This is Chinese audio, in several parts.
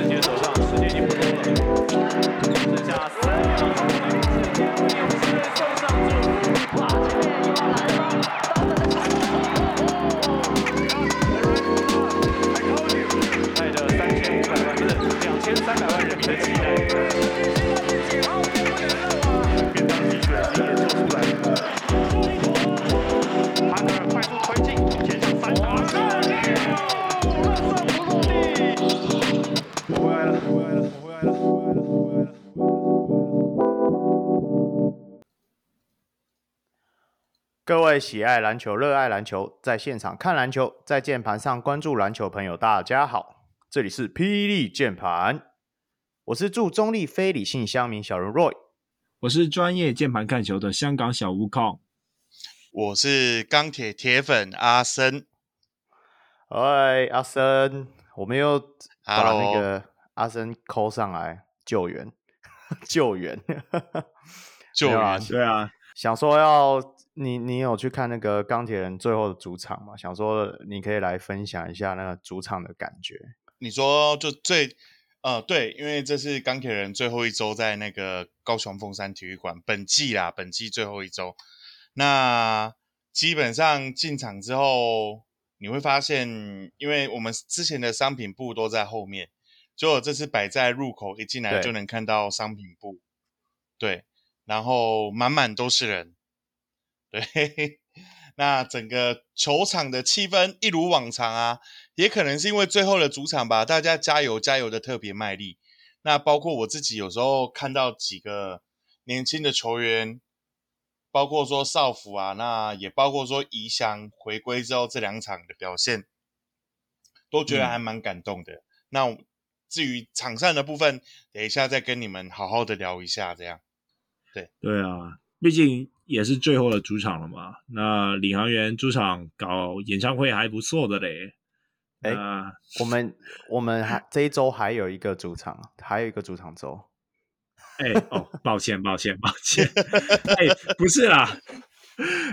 自己喜爱篮球、热爱篮球，在现场看篮球，在键盘上关注篮球朋友，大家好，这里是霹雳键盘，我是驻中立非理性乡民小人 Roy，我是专业键盘看球的香港小吴控，我是钢铁铁粉阿森，哎，阿森，我们又把那个阿森 call 上来 救援，救援，救援，啊对啊，想说要。你你有去看那个钢铁人最后的主场吗？想说你可以来分享一下那个主场的感觉。你说就最呃对，因为这是钢铁人最后一周在那个高雄凤山体育馆，本季啦，本季最后一周。那基本上进场之后，你会发现，因为我们之前的商品部都在后面，就这次摆在入口，一进来就能看到商品部。对，对，然后满满都是人。对，那整个球场的气氛一如往常啊，也可能是因为最后的主场吧，大家加油加油的特别卖力。那包括我自己有时候看到几个年轻的球员，包括说少辅啊，那也包括说怡翔回归之后这两场的表现，都觉得还蛮感动的。嗯、那至于场上的部分，等一下再跟你们好好的聊一下，这样。对，对啊，毕竟。也是最后的主场了嘛？那领航员主场搞演唱会还不错的嘞。哎、欸，我们 我们还这一周还有一个主场，还有一个主场周。哎、欸、哦，抱歉抱歉抱歉。哎、欸，不是啦。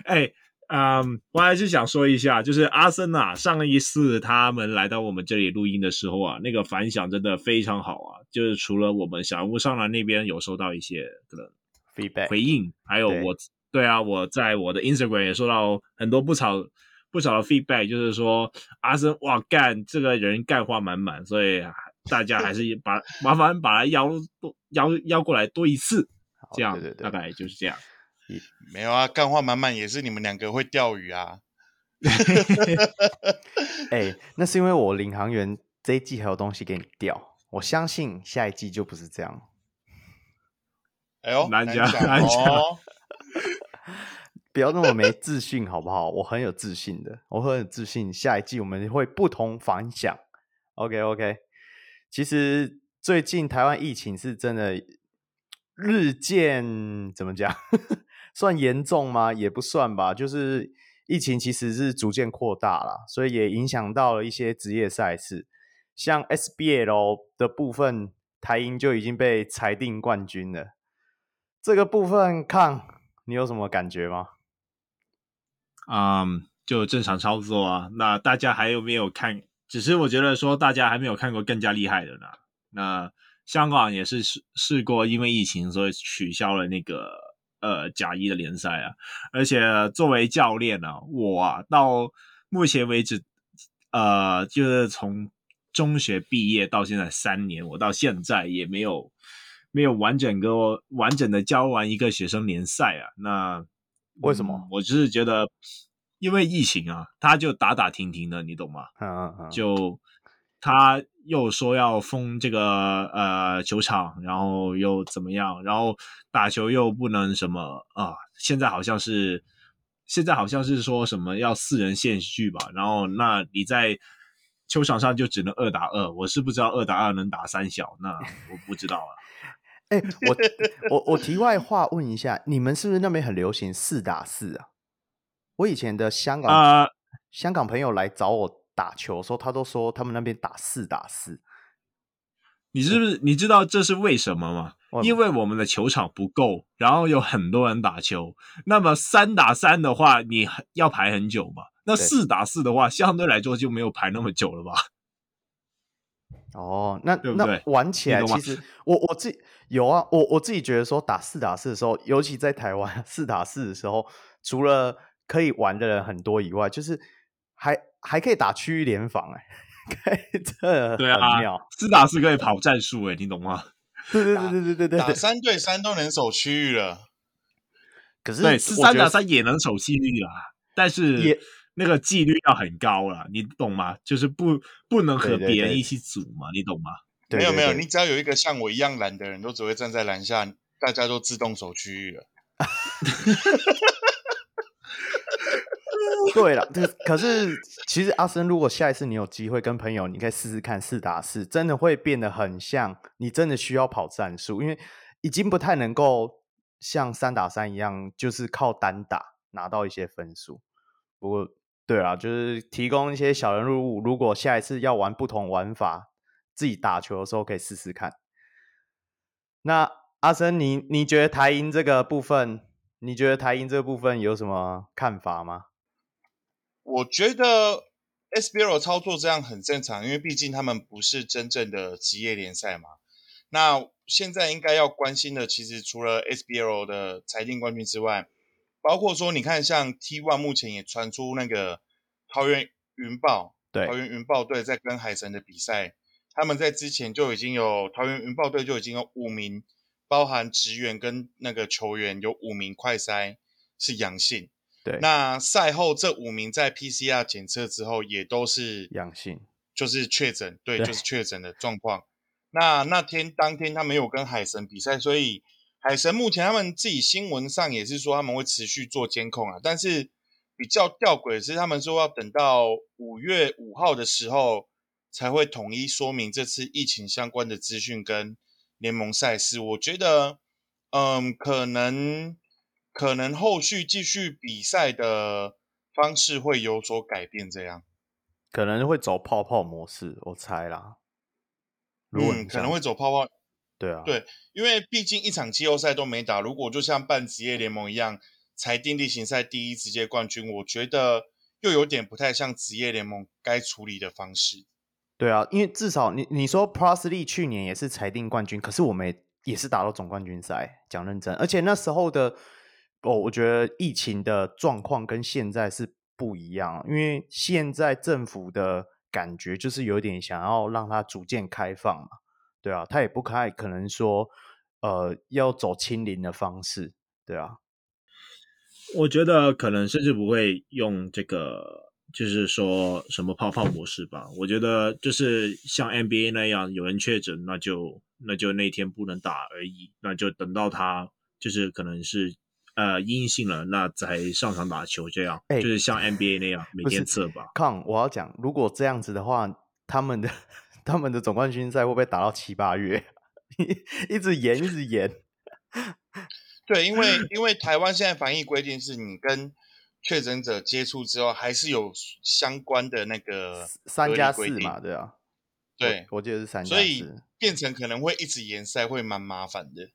哎、欸，嗯，我还是想说一下，就是阿森啊，上一次他们来到我们这里录音的时候啊，那个反响真的非常好啊。就是除了我们小屋上来那边有收到一些可能 feedback 回应，还有我。对啊，我在我的 Instagram 也收到很多不少不少的 feedback，就是说阿森哇干这个人干话满满，所以大家还是 把麻烦把他邀多邀邀过来多一次，这样对对对大概就是这样。没有啊，干话满满也是你们两个会钓鱼啊。哎，那是因为我领航员这一季还有东西给你钓，我相信下一季就不是这样。哎呦，难讲难讲。不要那么没自信，好不好？我很有自信的，我很有自信。下一季我们会不同凡响。OK OK。其实最近台湾疫情是真的日渐怎么讲？算严重吗？也不算吧。就是疫情其实是逐渐扩大了，所以也影响到了一些职业赛事，像 SBL 的部分，台银就已经被裁定冠军了。这个部分看。你有什么感觉吗？嗯就正常操作啊。那大家还有没有看？只是我觉得说大家还没有看过更加厉害的呢。那香港也是试试过，因为疫情所以取消了那个呃甲一的联赛啊。而且作为教练呢、我啊到目前为止，呃，就是从中学毕业到现在三年，我到现在也没有。没有完整个完整的教完一个学生联赛啊？那为什么？嗯、我就是觉得，因为疫情啊，他就打打停停的，你懂吗？嗯嗯嗯。就他又说要封这个呃球场，然后又怎么样？然后打球又不能什么啊？现在好像是现在好像是说什么要四人限序吧？然后那你在球场上就只能二打二，我是不知道二打二能打三小，那我不知道啊。哎、欸，我我我题外话问一下，你们是不是那边很流行四打四啊？我以前的香港、uh, 香港朋友来找我打球的时候，他都说他们那边打四打四。你是不是你知道这是为什么吗？因为我们的球场不够，然后有很多人打球。那么三打三的话，你要排很久嘛？那四打四的话，相对来说就没有排那么久了吧？哦，那对不对那玩起来其实我我自己有啊，我我自己觉得说打四打四的时候，尤其在台湾四打四的时候，除了可以玩的人很多以外，就是还还可以打区域联防哎、欸，这对啊很妙，四打四可以跑战术哎，你懂吗？对对对对对对对打。三对三都能守区域了。可是对，是三打三也能守区域啦，但是也那个纪律要很高了，你懂吗？就是不不能和别人一起组嘛，你懂吗？对没有没有，你只要有一个像我一样懒的人，都只会站在篮下，大家都自动守区域了。对了，对，可是其实阿森，如果下一次你有机会跟朋友，你可以试试看四打四，真的会变得很像，你真的需要跑战术，因为已经不太能够像三打三一样，就是靠单打拿到一些分数。不过，对啊，就是提供一些小人入物，如果下一次要玩不同玩法，自己打球的时候可以试试看。那阿森，你你觉得台银这个部分，你觉得台银这个部分有什么看法吗？我觉得 SBL 操作这样很正常，因为毕竟他们不是真正的职业联赛嘛。那现在应该要关心的，其实除了 SBL 的裁定冠军之外，包括说你看，像 T One 目前也传出那个桃园云豹，对，桃园云豹队在跟海神的比赛，他们在之前就已经有桃园云豹队就已经有五名，包含职员跟那个球员有五名快筛是阳性。对，那赛后这五名在 PCR 检测之后也都是阳性，就是确诊，对，对就是确诊的状况。那那天当天他没有跟海神比赛，所以海神目前他们自己新闻上也是说他们会持续做监控啊。但是比较吊诡的是，他们说要等到五月五号的时候才会统一说明这次疫情相关的资讯跟联盟赛事。我觉得，嗯，可能。可能后续继续比赛的方式会有所改变，这样可能会走泡泡模式，我猜啦。嗯，可能会走泡泡。对啊，对，因为毕竟一场季后赛都没打，如果就像办职业联盟一样裁定例行赛第一直接冠军，我觉得又有点不太像职业联盟该处理的方式。对啊，因为至少你你说 League 去年也是裁定冠军，可是我们也是打到总冠军赛，讲认真，而且那时候的。哦，我觉得疫情的状况跟现在是不一样，因为现在政府的感觉就是有点想要让它逐渐开放嘛，对啊，他也不太可能说，呃，要走清零的方式，对啊。我觉得可能甚至不会用这个，就是说什么泡泡模式吧。我觉得就是像 NBA 那样，有人确诊，那就那就那天不能打而已，那就等到他就是可能是。呃，阴性了，那才上场打球，这样、欸、就是像 NBA 那样每天测吧。康，我要讲，如果这样子的话，他们的他们的总冠军赛会不会打到七八月？一直延，一直延。对，因为 因为台湾现在防疫规定是你跟确诊者接触之后，还是有相关的那个三加四嘛，对啊。对，我，我记得是三加四，所以变成可能会一直延赛，会蛮麻烦的。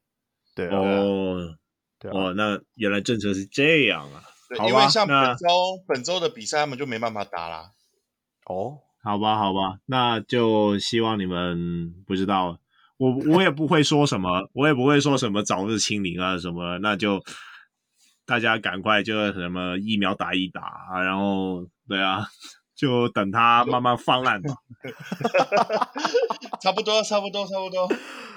对啊。哦。哦，那原来政策是这样啊！对，因为像本周本周的比赛，他们就没办法打啦。哦，好吧，好吧，那就希望你们不知道，我我也不会说什么，我也不会说什么早日清零啊什么，那就大家赶快就什么疫苗打一打，然后对啊，就等它慢慢泛滥吧。差不多，差不多，差不多。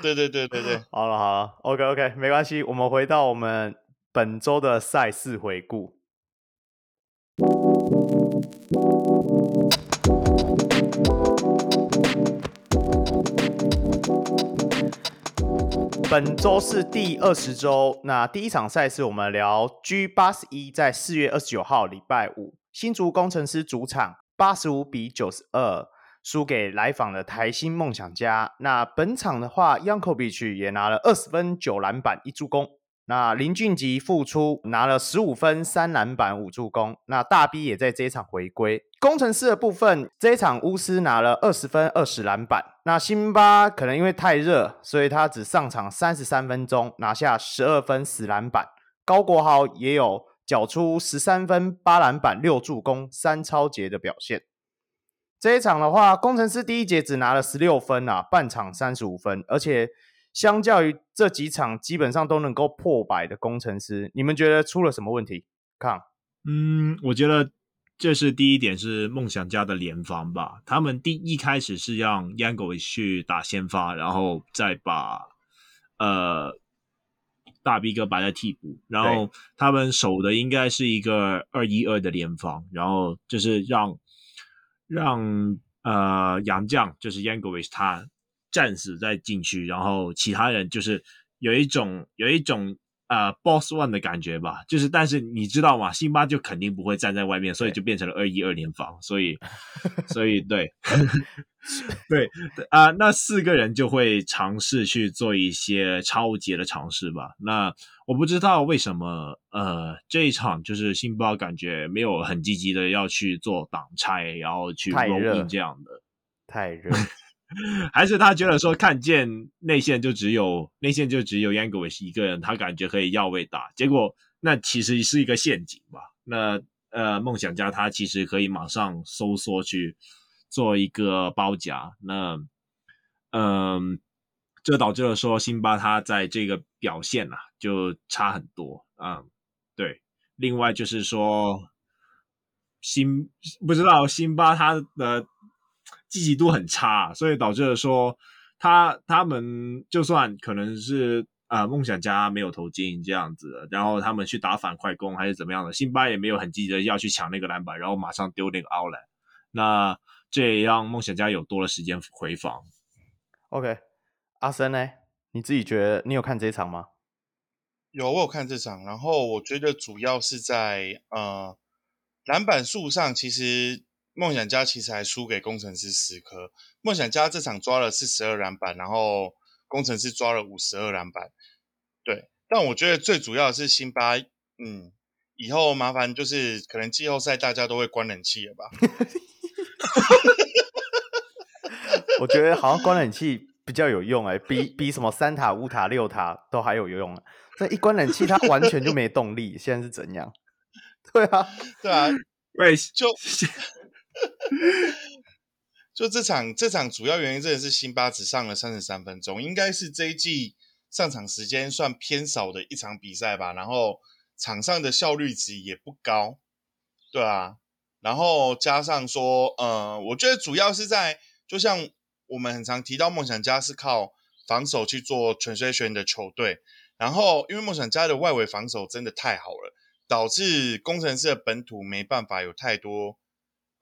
对对对对对，好了好了，OK OK，没关系，我们回到我们本周的赛事回顾。本周是第二十周，那第一场赛事我们聊 G 八十一，在四月二十九号礼拜五，新竹工程师主场八十五比九十二。输给来访的台新梦想家。那本场的话，Yankovic 也拿了二十分、九篮板、一助攻。那林俊杰复出，拿了十五分、三篮板、五助攻。那大 B 也在这一场回归。工程师的部分，这一场巫师拿了二十分、二十篮板。那辛巴可能因为太热，所以他只上场三十三分钟，拿下十二分、十篮板。高国豪也有缴出十三分、八篮板、六助攻、三抄截的表现。这一场的话，工程师第一节只拿了十六分啊，半场三十五分，而且相较于这几场基本上都能够破百的工程师，你们觉得出了什么问题？看，嗯，我觉得这是第一点是梦想家的联防吧，他们第一开始是让 Yankovic 去打先发，然后再把呃。大 B 哥摆在替补，然后他们守的应该是一个二一二的联防，然后就是让让呃杨将就是 Yankovic 他战死在禁区，然后其他人就是有一种有一种。呃、uh，Boss One 的感觉吧，就是，但是你知道吗？辛巴就肯定不会站在外面，所以就变成了二一二联防，所以，所以对，对啊，uh, 那四个人就会尝试去做一些超级的尝试吧。那我不知道为什么，呃，这一场就是辛巴感觉没有很积极的要去做挡拆，然后去 roll in 这样的，太热。还是他觉得说看见内线就只有内线就只有 Yankovic 一个人，他感觉可以要位打，结果那其实是一个陷阱吧。那呃，梦想家他其实可以马上收缩去做一个包夹，那嗯，这导致了说辛巴他在这个表现啊就差很多啊、嗯。对，另外就是说辛不知道辛巴他的。积极度很差，所以导致了说他他们就算可能是啊、呃、梦想家没有投进这样子，然后他们去打反快攻还是怎么样的，辛巴也没有很积极的要去抢那个篮板，然后马上丢那个 outlet，那这也让梦想家有多了时间回防。OK，阿森呢？你自己觉得你有看这场吗？有，我有看这场，然后我觉得主要是在呃篮板数上，其实。梦想家其实还输给工程师十颗，梦想家这场抓了四十二篮板，然后工程师抓了五十二篮板。对，但我觉得最主要的是辛巴，嗯，以后麻烦就是可能季后赛大家都会关冷气了吧？我觉得好像关冷气比较有用哎、欸，比比什么三塔、五塔、六塔都还有用。这一关冷气，它完全就没动力。现在是怎样？对啊，对啊，喂，就。就这场，这场主要原因真的是辛巴只上了三十三分钟，应该是这一季上场时间算偏少的一场比赛吧。然后场上的效率值也不高，对啊。然后加上说，呃，我觉得主要是在，就像我们很常提到，梦想家是靠防守去做全水选的球队。然后因为梦想家的外围防守真的太好了，导致工程师的本土没办法有太多。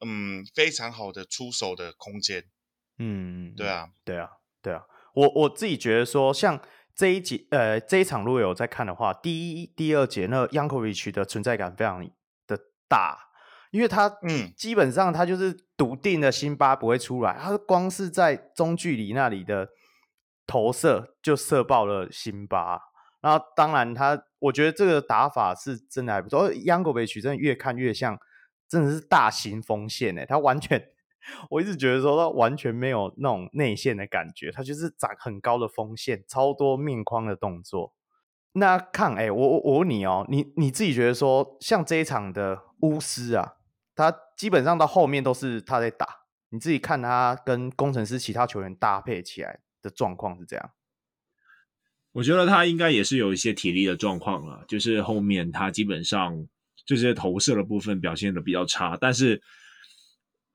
嗯，非常好的出手的空间。嗯，对啊，对啊，对啊。我我自己觉得说，像这一节，呃，这一场如果有在看的话，第一、第二节那 Yankovic 的存在感非常的大，因为他，嗯，基本上他就是笃定的辛巴不会出来，他光是在中距离那里的投射就射爆了辛巴。然后，当然他，我觉得这个打法是真的还不错。Yankovic 真的越看越像。真的是大型锋线诶，他完全，我一直觉得说他完全没有那种内线的感觉，他就是长很高的锋线，超多面框的动作。那看，哎，我我我问你哦，你你自己觉得说，像这一场的巫师啊，他基本上到后面都是他在打，你自己看他跟工程师其他球员搭配起来的状况是这样？我觉得他应该也是有一些体力的状况了，就是后面他基本上。这些投射的部分表现的比较差，但是，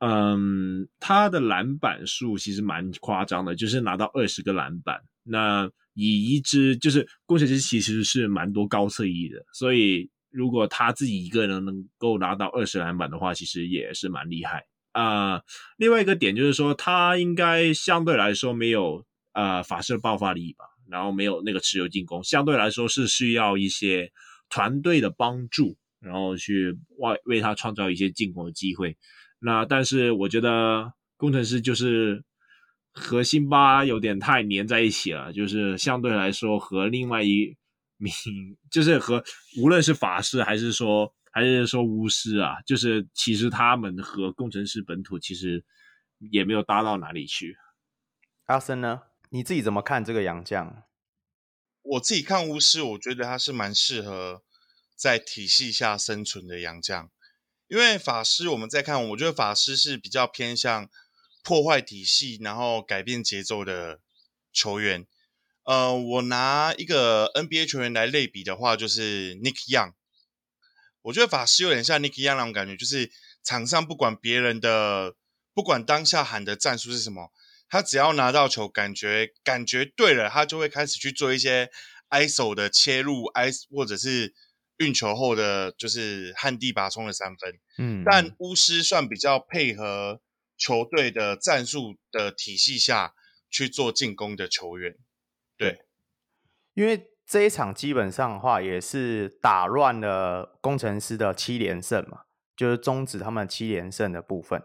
嗯，他的篮板数其实蛮夸张的，就是拿到二十个篮板。那以一支就是攻城狮其实是蛮多高侧翼的，所以如果他自己一个人能够拿到二十篮板的话，其实也是蛮厉害啊，另外一个点就是说，他应该相对来说没有呃法师爆发力吧，然后没有那个持球进攻，相对来说是需要一些团队的帮助。然后去为为他创造一些进攻的机会，那但是我觉得工程师就是和辛巴有点太粘在一起了，就是相对来说和另外一名 就是和无论是法师还是说还是说巫师啊，就是其实他们和工程师本土其实也没有搭到哪里去。阿森呢？你自己怎么看这个杨将？我自己看巫师，我觉得他是蛮适合。在体系下生存的洋将，因为法师我们在看，我觉得法师是比较偏向破坏体系，然后改变节奏的球员。呃，我拿一个 NBA 球员来类比的话，就是 Nick Young。我觉得法师有点像 Nick Young 那种感觉，就是场上不管别人的，不管当下喊的战术是什么，他只要拿到球，感觉感觉对了，他就会开始去做一些 ISO 的切入，is 或者是运球后的就是旱地拔葱的三分。嗯，但巫师算比较配合球队的战术的体系下去做进攻的球员。对，因为这一场基本上的话也是打乱了工程师的七连胜嘛，就是终止他们七连胜的部分。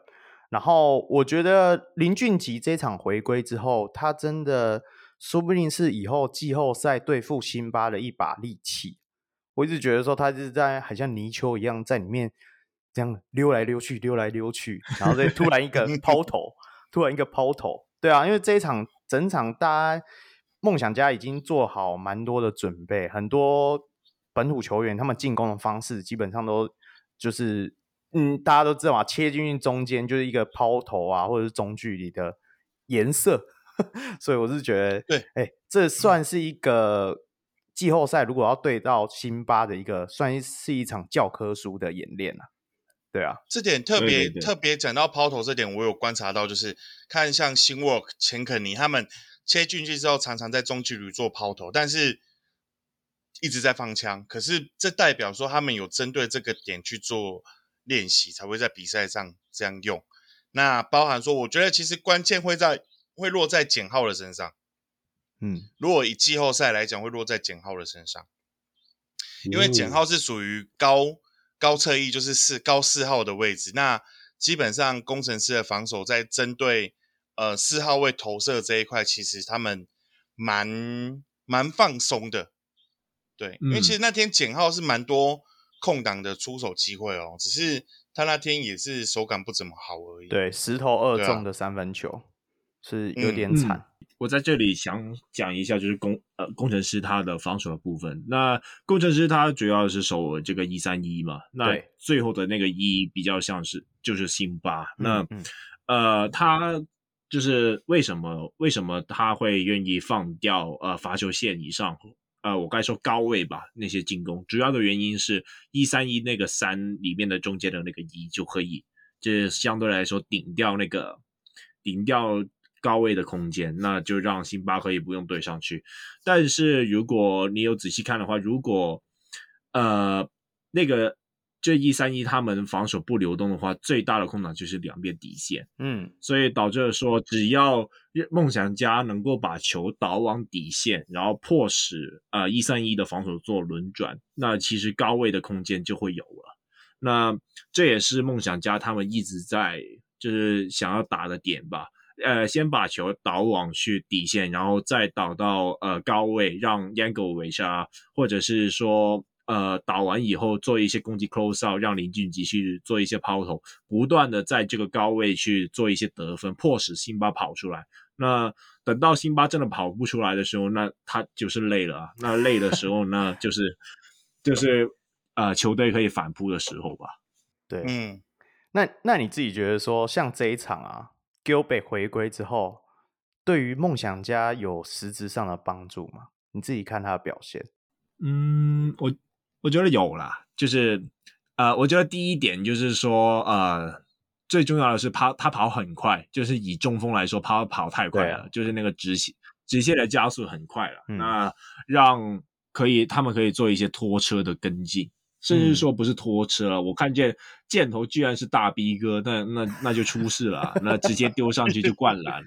然后我觉得林俊杰这场回归之后，他真的说不定是以后季后赛对付辛巴的一把利器。我一直觉得说他就是在好像泥鳅一样在里面这样溜来溜去，溜来溜去，然后再突然一个抛 投，突然一个抛投。对啊，因为这一场整场大家。梦想家已经做好蛮多的准备，很多本土球员他们进攻的方式基本上都就是，嗯，大家都知道嘛，切进去中间就是一个抛投啊，或者是中距离的颜色，所以我是觉得，对，哎、欸，这算是一个季后赛如果要对到辛巴的一个，算是一场教科书的演练啊。对啊，这点特别特别讲到抛投这点，我有观察到，就是看像新 work 钱肯尼他们。切进去之后，常常在中距离做抛投，但是一直在放枪。可是这代表说他们有针对这个点去做练习，才会在比赛上这样用。那包含说，我觉得其实关键会在会落在简浩的身上。嗯，如果以季后赛来讲，会落在简浩的身上，因为简浩是属于高高侧翼，就是四高四号的位置。那基本上工程师的防守在针对。呃，四号位投射这一块，其实他们蛮蛮放松的，对，嗯、因为其实那天简浩是蛮多空档的出手机会哦，只是他那天也是手感不怎么好而已。对，十投二中的三分球、啊、是有点惨、嗯。我在这里想讲一下，就是工呃工程师他的防守的部分。那工程师他主要是守这个一三一嘛，那最后的那个一比较像是就是辛巴。嗯、那、嗯、呃他。就是为什么为什么他会愿意放掉呃罚球线以上呃我该说高位吧那些进攻，主要的原因是一三一那个三里面的中间的那个一就可以，就是相对来说顶掉那个顶掉高位的空间，那就让辛巴可以不用对上去。但是如果你有仔细看的话，如果呃那个。这一三一他们防守不流动的话，最大的空档就是两边底线，嗯，所以导致说，只要梦想家能够把球导往底线，然后迫使啊一三一的防守做轮转，那其实高位的空间就会有了。那这也是梦想家他们一直在就是想要打的点吧，呃，先把球导往去底线，然后再导到呃高位，让 Yango 围杀，或者是说。呃，打完以后做一些攻击 close out，让林俊杰去做一些抛投，不断的在这个高位去做一些得分，迫使辛巴跑出来。那等到辛巴真的跑不出来的时候，那他就是累了啊。那累的时候，那就是就是呃球队可以反扑的时候吧。对，嗯，那那你自己觉得说，像这一场啊，Gilbert 回归之后，对于梦想家有实质上的帮助吗？你自己看他的表现。嗯，我。我觉得有啦，就是，呃，我觉得第一点就是说，呃，最重要的是跑，他跑很快，就是以中锋来说，他跑太快了，啊、就是那个直线直线的加速很快了，嗯、那让可以他们可以做一些拖车的跟进，甚至说不是拖车了，嗯、我看见箭头居然是大 B 哥，那那那就出事了，那直接丢上去就灌篮。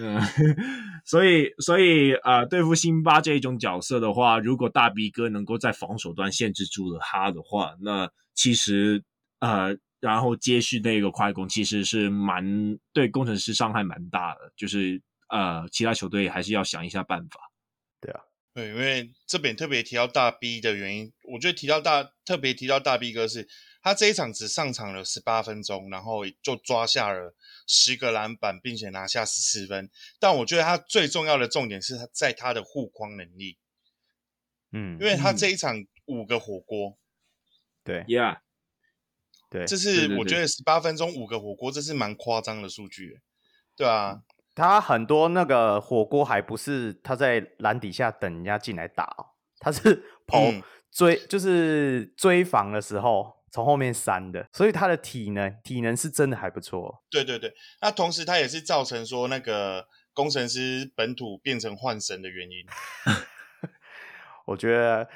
嗯，所以所以啊、呃，对付辛巴这一种角色的话，如果大 B 哥能够在防守端限制住了他的话，那其实呃，然后接续那个快攻，其实是蛮对工程师伤害蛮大的。就是呃，其他球队还是要想一下办法。对啊，对，因为这边特别提到大 B 的原因，我觉得提到大特别提到大 B 哥是。他这一场只上场了十八分钟，然后就抓下了十个篮板，并且拿下十四分。但我觉得他最重要的重点是他在他的护框能力。嗯，因为他这一场五个火锅，对，Yeah，对，这是我觉得十八分钟五个火锅，这是蛮夸张的数据，对啊。他很多那个火锅还不是他在篮底下等人家进来打哦，他是跑追，嗯、就是追防的时候从后面扇的，所以他的体能体能是真的还不错。对对对，那同时他也是造成说那个工程师本土变成换神的原因。我觉得。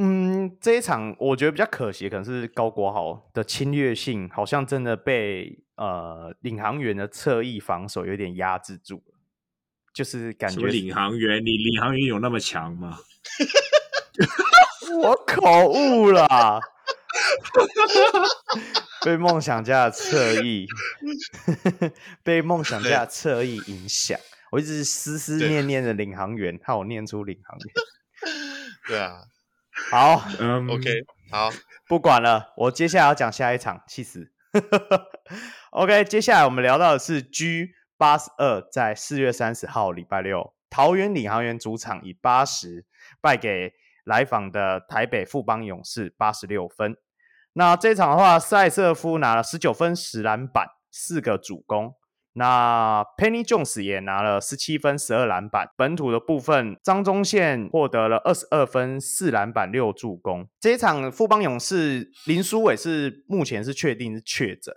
嗯，这一场我觉得比较可惜，可能是高国豪的侵略性好像真的被呃领航员的侧翼防守有点压制住了，就是感觉领航员，你领航员有那么强吗？我口误了，被梦想家的侧翼，被梦想家的侧翼影响，我一直思思念念的领航员，害我念出领航员，对啊。好，嗯，OK，好，不管了，我接下来要讲下一场，气死。OK，接下来我们聊到的是 G 八十二，在四月三十号礼拜六，桃园领航员主场以八十败给来访的台北富邦勇士八十六分。那这场的话，塞瑟夫拿了十九分、十篮板、四个主攻。那 Penny Jones 也拿了十七分、十二篮板。本土的部分，张宗宪获得了二十二分、四篮板、六助攻。这一场富邦勇士林书伟是目前是确定是确诊，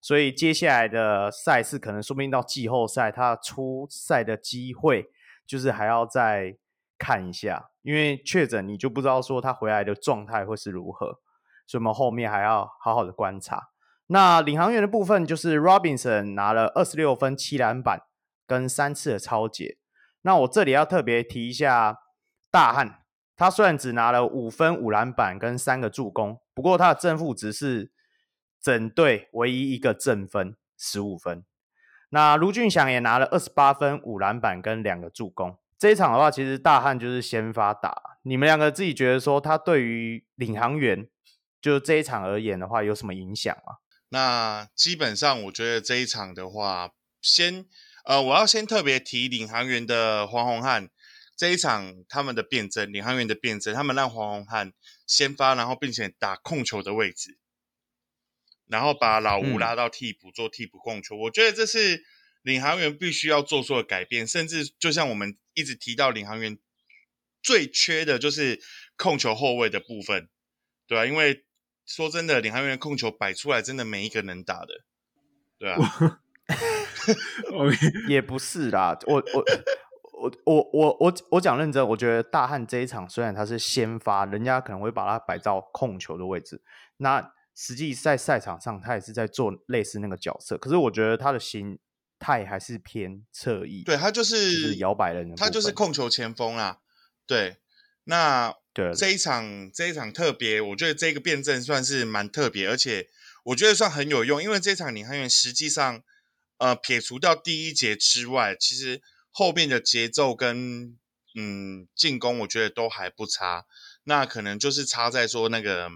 所以接下来的赛事可能说不定到季后赛他出赛的机会就是还要再看一下，因为确诊你就不知道说他回来的状态会是如何，所以我们后面还要好好的观察。那领航员的部分就是 Robinson 拿了二十六分、七篮板跟三次的抄截。那我这里要特别提一下大汉，他虽然只拿了五分、五篮板跟三个助攻，不过他的正负值是整队唯一一个正分，十五分。那卢俊祥也拿了二十八分、五篮板跟两个助攻。这一场的话，其实大汉就是先发打。你们两个自己觉得说他对于领航员就这一场而言的话，有什么影响吗？那基本上，我觉得这一场的话，先呃，我要先特别提领航员的黄宏汉这一场他们的变阵，领航员的变阵，他们让黄宏汉先发，然后并且打控球的位置，然后把老吴拉到替补、嗯、做替补控球。我觉得这是领航员必须要做出的改变，甚至就像我们一直提到领航员最缺的就是控球后卫的部分，对吧、啊？因为说真的，领航员控球摆出来，真的没一个能打的，对啊。也不是啦，我我我我我我我讲认真，我觉得大汉这一场虽然他是先发，人家可能会把他摆到控球的位置，那实际在赛场上他也是在做类似那个角色，可是我觉得他的心态还是偏侧翼，对他就是摇摆人，他就是控球前锋啦，对，那。对这一场，这一场特别，我觉得这个辩证算是蛮特别，而且我觉得算很有用，因为这场领航员实际上，呃，撇除掉第一节之外，其实后面的节奏跟嗯进攻，我觉得都还不差。那可能就是差在说那个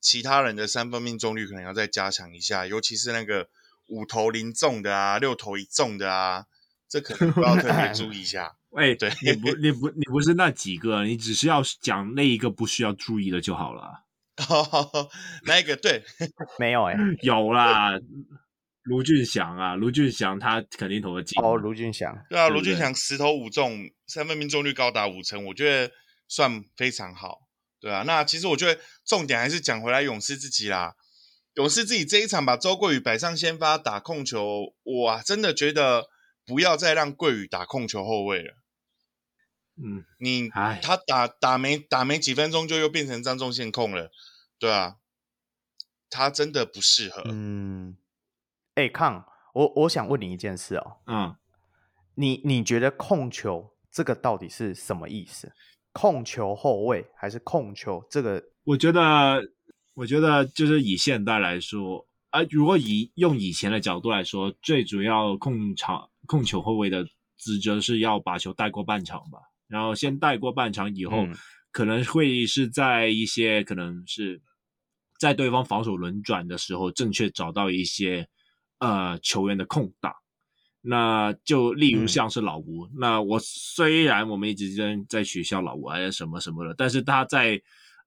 其他人的三分命中率可能要再加强一下，尤其是那个五投零中的啊，六投一中的啊，这可能都要特别注意一下。哎，对，你不，你不，你不是那几个，你只是要讲那一个不需要注意的就好了。哦，那一个对，没有哎、欸，有啦，卢俊祥啊，卢俊祥他肯定投的进。哦，卢俊祥，对啊，卢俊祥十投五中，三分命中率高达五成，我觉得算非常好，对啊。那其实我觉得重点还是讲回来勇士自己啦，勇士自己这一场把周桂宇摆上先发打控球，哇，真的觉得。不要再让桂宇打控球后卫了。嗯，你他打打没打没几分钟就又变成张宗宪控了，对啊，他真的不适合。嗯，哎、欸，康，我我想问你一件事哦。嗯，你你觉得控球这个到底是什么意思？控球后卫还是控球这个？我觉得，我觉得就是以现代来说，啊、呃，如果以用以前的角度来说，最主要控场。控球后卫的职责是要把球带过半场吧，然后先带过半场以后，嗯、可能会是在一些可能是在对方防守轮转的时候，正确找到一些呃球员的空档。那就例如像是老吴，嗯、那我虽然我们一直在在取笑老吴还是什么什么的，但是他在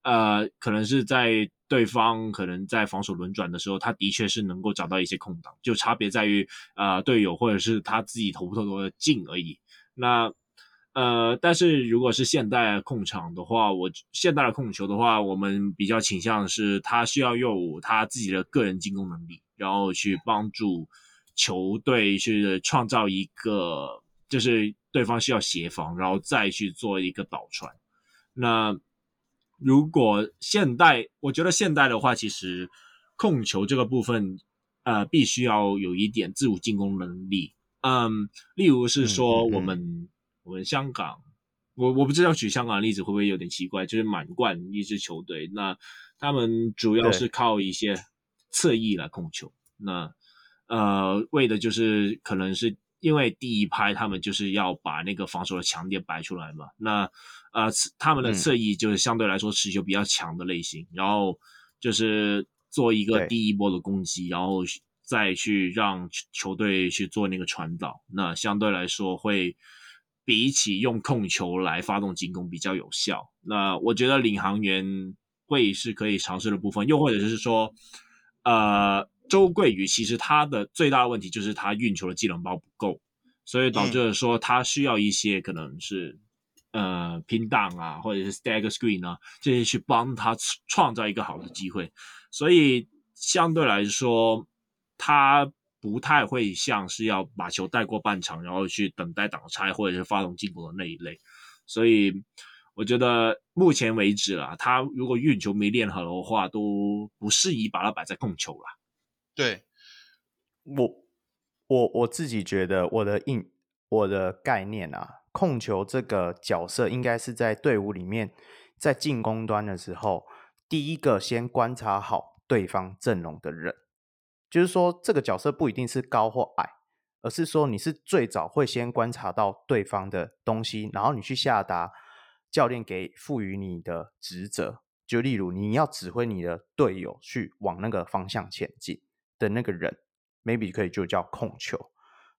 呃，可能是在对方可能在防守轮转的时候，他的确是能够找到一些空档，就差别在于呃队友或者是他自己投不投得进而已。那呃，但是如果是现代控场的话，我现代的控球的话，我们比较倾向是他需要用他自己的个人进攻能力，然后去帮助球队去创造一个，就是对方需要协防，然后再去做一个倒传。那如果现代，我觉得现代的话，其实控球这个部分，呃，必须要有一点自主进攻能力。嗯，例如是说我们、嗯嗯、我们香港，我我不知道举香港的例子会不会有点奇怪，就是满贯一支球队，那他们主要是靠一些侧翼来控球，那呃，为的就是可能是因为第一拍他们就是要把那个防守的强点摆出来嘛，那。呃，他们的侧翼就是相对来说持球比较强的类型，嗯、然后就是做一个第一波的攻击，然后再去让球队去做那个传导，那相对来说会比起用控球来发动进攻比较有效。那我觉得领航员会是可以尝试的部分，又或者是说，呃，周桂宇其实他的最大的问题就是他运球的技能包不够，所以导致了说他需要一些可能是。呃，拼档啊，或者是 stagger screen 啊，这些去帮他创造一个好的机会，所以相对来说，他不太会像是要把球带过半场，然后去等待挡拆或者是发动进攻的那一类。所以我觉得目前为止啊，他如果运球没练好的话，都不适宜把它摆在控球了。对，我我我自己觉得我的印我的概念啊。控球这个角色应该是在队伍里面，在进攻端的时候，第一个先观察好对方阵容的人，就是说这个角色不一定是高或矮，而是说你是最早会先观察到对方的东西，然后你去下达教练给赋予你的职责，就例如你要指挥你的队友去往那个方向前进的那个人，maybe 可以就叫控球。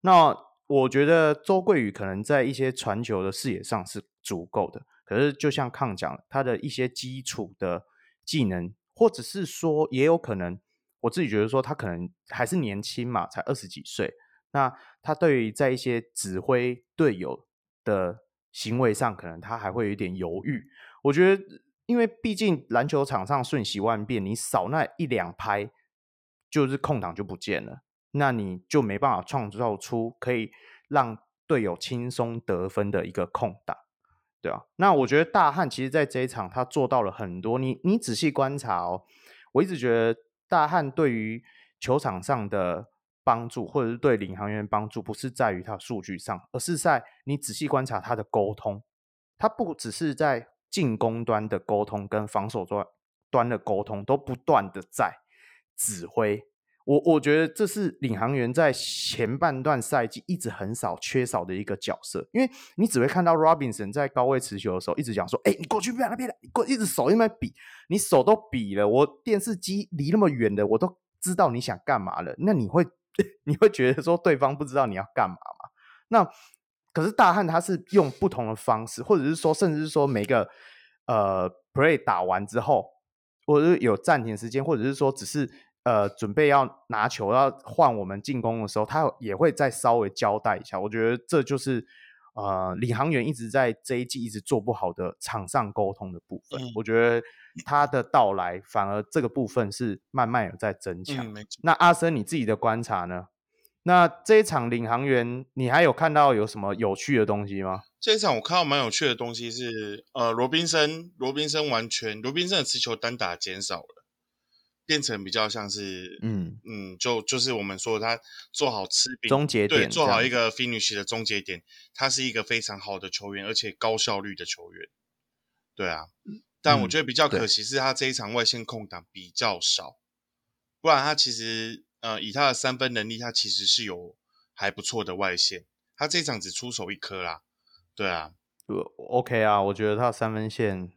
那我觉得周桂宇可能在一些传球的视野上是足够的，可是就像康讲，他的一些基础的技能，或者是说也有可能，我自己觉得说他可能还是年轻嘛，才二十几岁，那他对于在一些指挥队友的行为上，可能他还会有点犹豫。我觉得，因为毕竟篮球场上瞬息万变，你少那一两拍，就是空档就不见了。那你就没办法创造出可以让队友轻松得分的一个空档，对啊。那我觉得大汉其实在这一场他做到了很多。你你仔细观察哦，我一直觉得大汉对于球场上的帮助，或者是对领航员帮助，不是在于他数据上，而是在你仔细观察他的沟通。他不只是在进攻端的沟通，跟防守端端的沟通，都不断的在指挥。我我觉得这是领航员在前半段赛季一直很少缺少的一个角色，因为你只会看到 Robinson 在高位持球的时候一直讲说：“哎，你过去不要那边，你过一直手一边比，你手都比了，我电视机离那么远的，我都知道你想干嘛了。”那你会 你会觉得说对方不知道你要干嘛吗？那可是大汉他是用不同的方式，或者是说，甚至是说每个呃 play 打完之后，或者是有暂停时间，或者是说只是。呃，准备要拿球要换我们进攻的时候，他也会再稍微交代一下。我觉得这就是呃，领航员一直在这一季一直做不好的场上沟通的部分。嗯、我觉得他的到来反而这个部分是慢慢有在增强。嗯、那阿森，你自己的观察呢？那这一场领航员，你还有看到有什么有趣的东西吗？这一场我看到蛮有趣的东西是，呃，罗宾森，罗宾森完全，罗宾森的持球单打减少了。变成比较像是，嗯嗯，就就是我们说他做好吃饼终结点，对，做好一个 finish 的终结点，他是一个非常好的球员，而且高效率的球员，对啊。但我觉得比较可惜是他这一场外线空档比较少，不然他其实呃以他的三分能力，他其实是有还不错的外线。他这场只出手一颗啦，对啊，呃，OK 啊，我觉得他的三分线。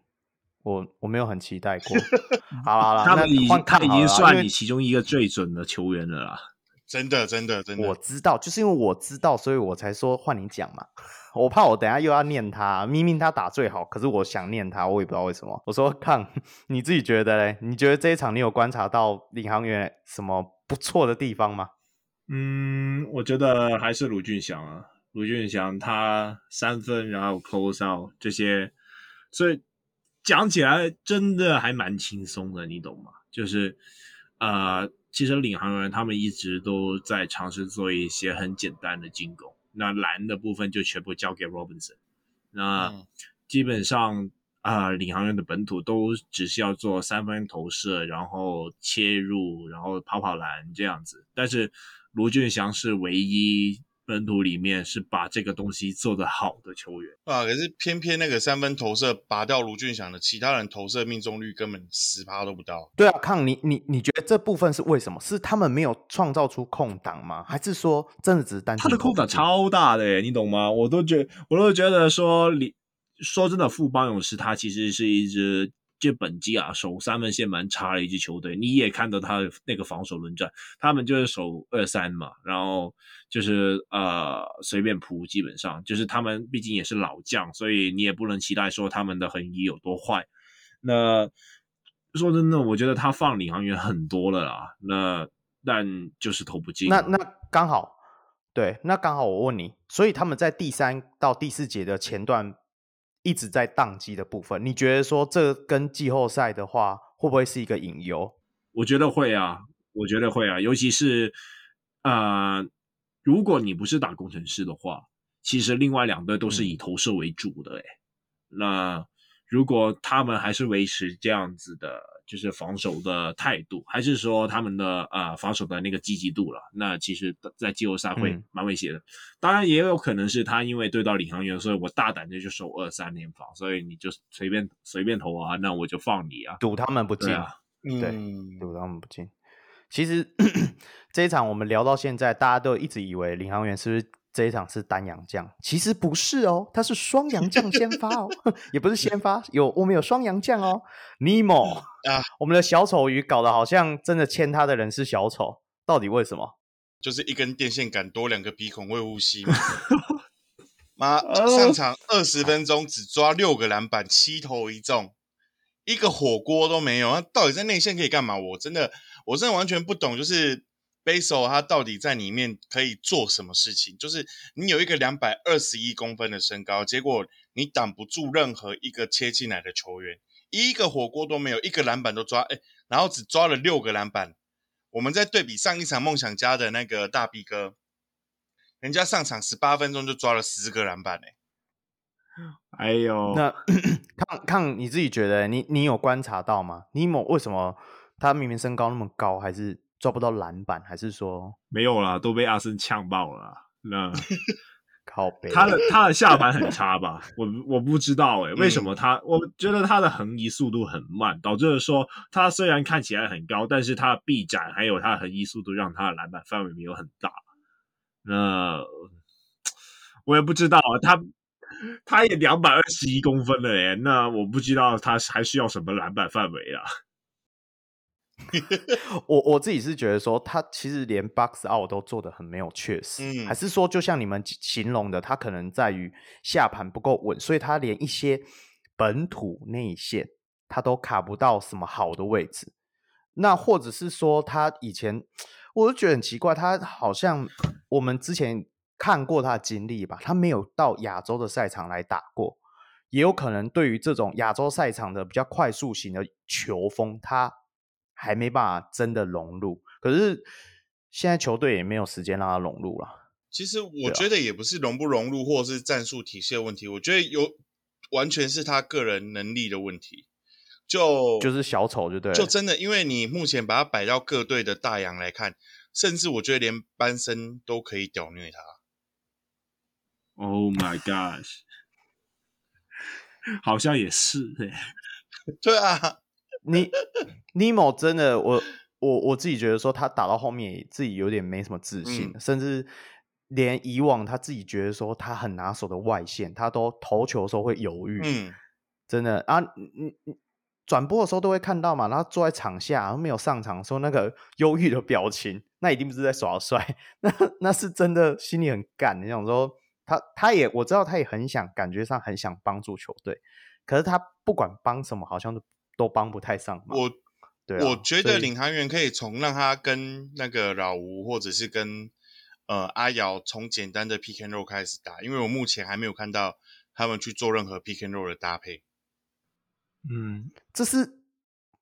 我我没有很期待过，好了好了，他们已经他已经算你其中一个最准的球员了啦。真的真的真的，我知道，就是因为我知道，所以我才说换你讲嘛。我怕我等下又要念他，明明他打最好，可是我想念他，我也不知道为什么。我说 看你自己觉得嘞？你觉得这一场你有观察到领航员什么不错的地方吗？嗯，我觉得还是卢俊祥啊，卢俊祥他三分，然后 close out 这些，所以讲起来真的还蛮轻松的，你懂吗？就是呃，其实领航员他们一直都在尝试做一些很简单的进攻。那篮的部分就全部交给 Robinson，那基本上啊、呃，领航员的本土都只是要做三分投射，然后切入，然后跑跑篮这样子。但是卢俊祥是唯一。本土里面是把这个东西做得好的球员啊，可是偏偏那个三分投射拔掉卢俊祥的，其他人投射命中率根本十趴都不到。对啊，康，你你你觉得这部分是为什么？是他们没有创造出空档吗？还是说真的只是单？他的空档超大的耶，你懂吗？我都觉我都觉得说，你说真的，富邦勇士他其实是一支。就本季啊，守三分线蛮差的一支球队，你也看到他那个防守轮转，他们就是守二三嘛，然后就是呃随便扑，基本上就是他们毕竟也是老将，所以你也不能期待说他们的横移有多坏。那说真的，我觉得他放领航员很多了啦，那但就是投不进。那那刚好，对，那刚好我问你，所以他们在第三到第四节的前段。一直在宕机的部分，你觉得说这跟季后赛的话，会不会是一个隐忧？我觉得会啊，我觉得会啊，尤其是呃，如果你不是打工程师的话，其实另外两队都是以投射为主的诶、欸嗯、那如果他们还是维持这样子的。就是防守的态度，还是说他们的呃防守的那个积极度了？那其实，在季后赛会蛮危险的。嗯、当然，也有可能是他因为对到领航员，所以我大胆的就守二三联防，所以你就随便随便投啊，那我就放你啊，赌他们不进啊，对，赌他们不进。其实 这一场我们聊到现在，大家都一直以为领航员是不是？这一场是单阳将，其实不是哦，他是双阳将先发哦，也不是先发，有我们有双阳将哦。尼莫啊，我们的小丑鱼搞得好像真的签他的人是小丑，到底为什么？就是一根电线杆多两个鼻孔会呼吸嘛。妈，上场二十分钟只抓六个篮板，七投一中，一个火锅都没有。那到底在内线可以干嘛？我真的，我真的完全不懂，就是。Bledsoe 他到底在里面可以做什么事情？就是你有一个两百二十一公分的身高，结果你挡不住任何一个切进来的球员，一个火锅都没有，一个篮板都抓，哎，然后只抓了六个篮板。我们在对比上一场梦想家的那个大 B 哥，人家上场十八分钟就抓了十个篮板，哎，哎呦，那看看你自己觉得，你你有观察到吗？尼莫为什么他明明身高那么高，还是？抓不到篮板，还是说没有啦，都被阿森呛爆了。那 靠北，他的他的下盘很差吧？我我不知道诶、欸，为什么他？我觉得他的横移速度很慢，导致了说他虽然看起来很高，但是他的臂展还有他的横移速度，让他的篮板范围没有很大。那我也不知道啊，他他也两百二十一公分了耶，那我不知道他还需要什么篮板范围啊。我我自己是觉得说，他其实连 box out 都做得很没有确实，嗯、还是说就像你们形容的，他可能在于下盘不够稳，所以他连一些本土内线他都卡不到什么好的位置。那或者是说，他以前我就觉得很奇怪，他好像我们之前看过他的经历吧，他没有到亚洲的赛场来打过，也有可能对于这种亚洲赛场的比较快速型的球风，他。还没办法真的融入，可是现在球队也没有时间让他融入了。其实我觉得也不是融不融入，或者是战术体系的问题，我觉得有完全是他个人能力的问题。就就是小丑，就对，就真的，因为你目前把他摆到各队的大洋来看，甚至我觉得连班森都可以屌虐他。Oh my gosh，好像也是对，对啊。你尼莫真的，我我我自己觉得说他打到后面自己有点没什么自信，嗯、甚至连以往他自己觉得说他很拿手的外线，他都投球的时候会犹豫。嗯，真的啊，你你转播的时候都会看到嘛，然后坐在场下，然后没有上场的时候那个忧郁的表情，那一定不是在耍帅，那那是真的心里很干。你想说他他也我知道他也很想，感觉上很想帮助球队，可是他不管帮什么，好像都都帮不太上。我对、啊，我觉得领航员可以从让他跟那个老吴或者是跟呃阿瑶从简单的 pick and roll 开始打，因为我目前还没有看到他们去做任何 pick and roll 的搭配。嗯，这是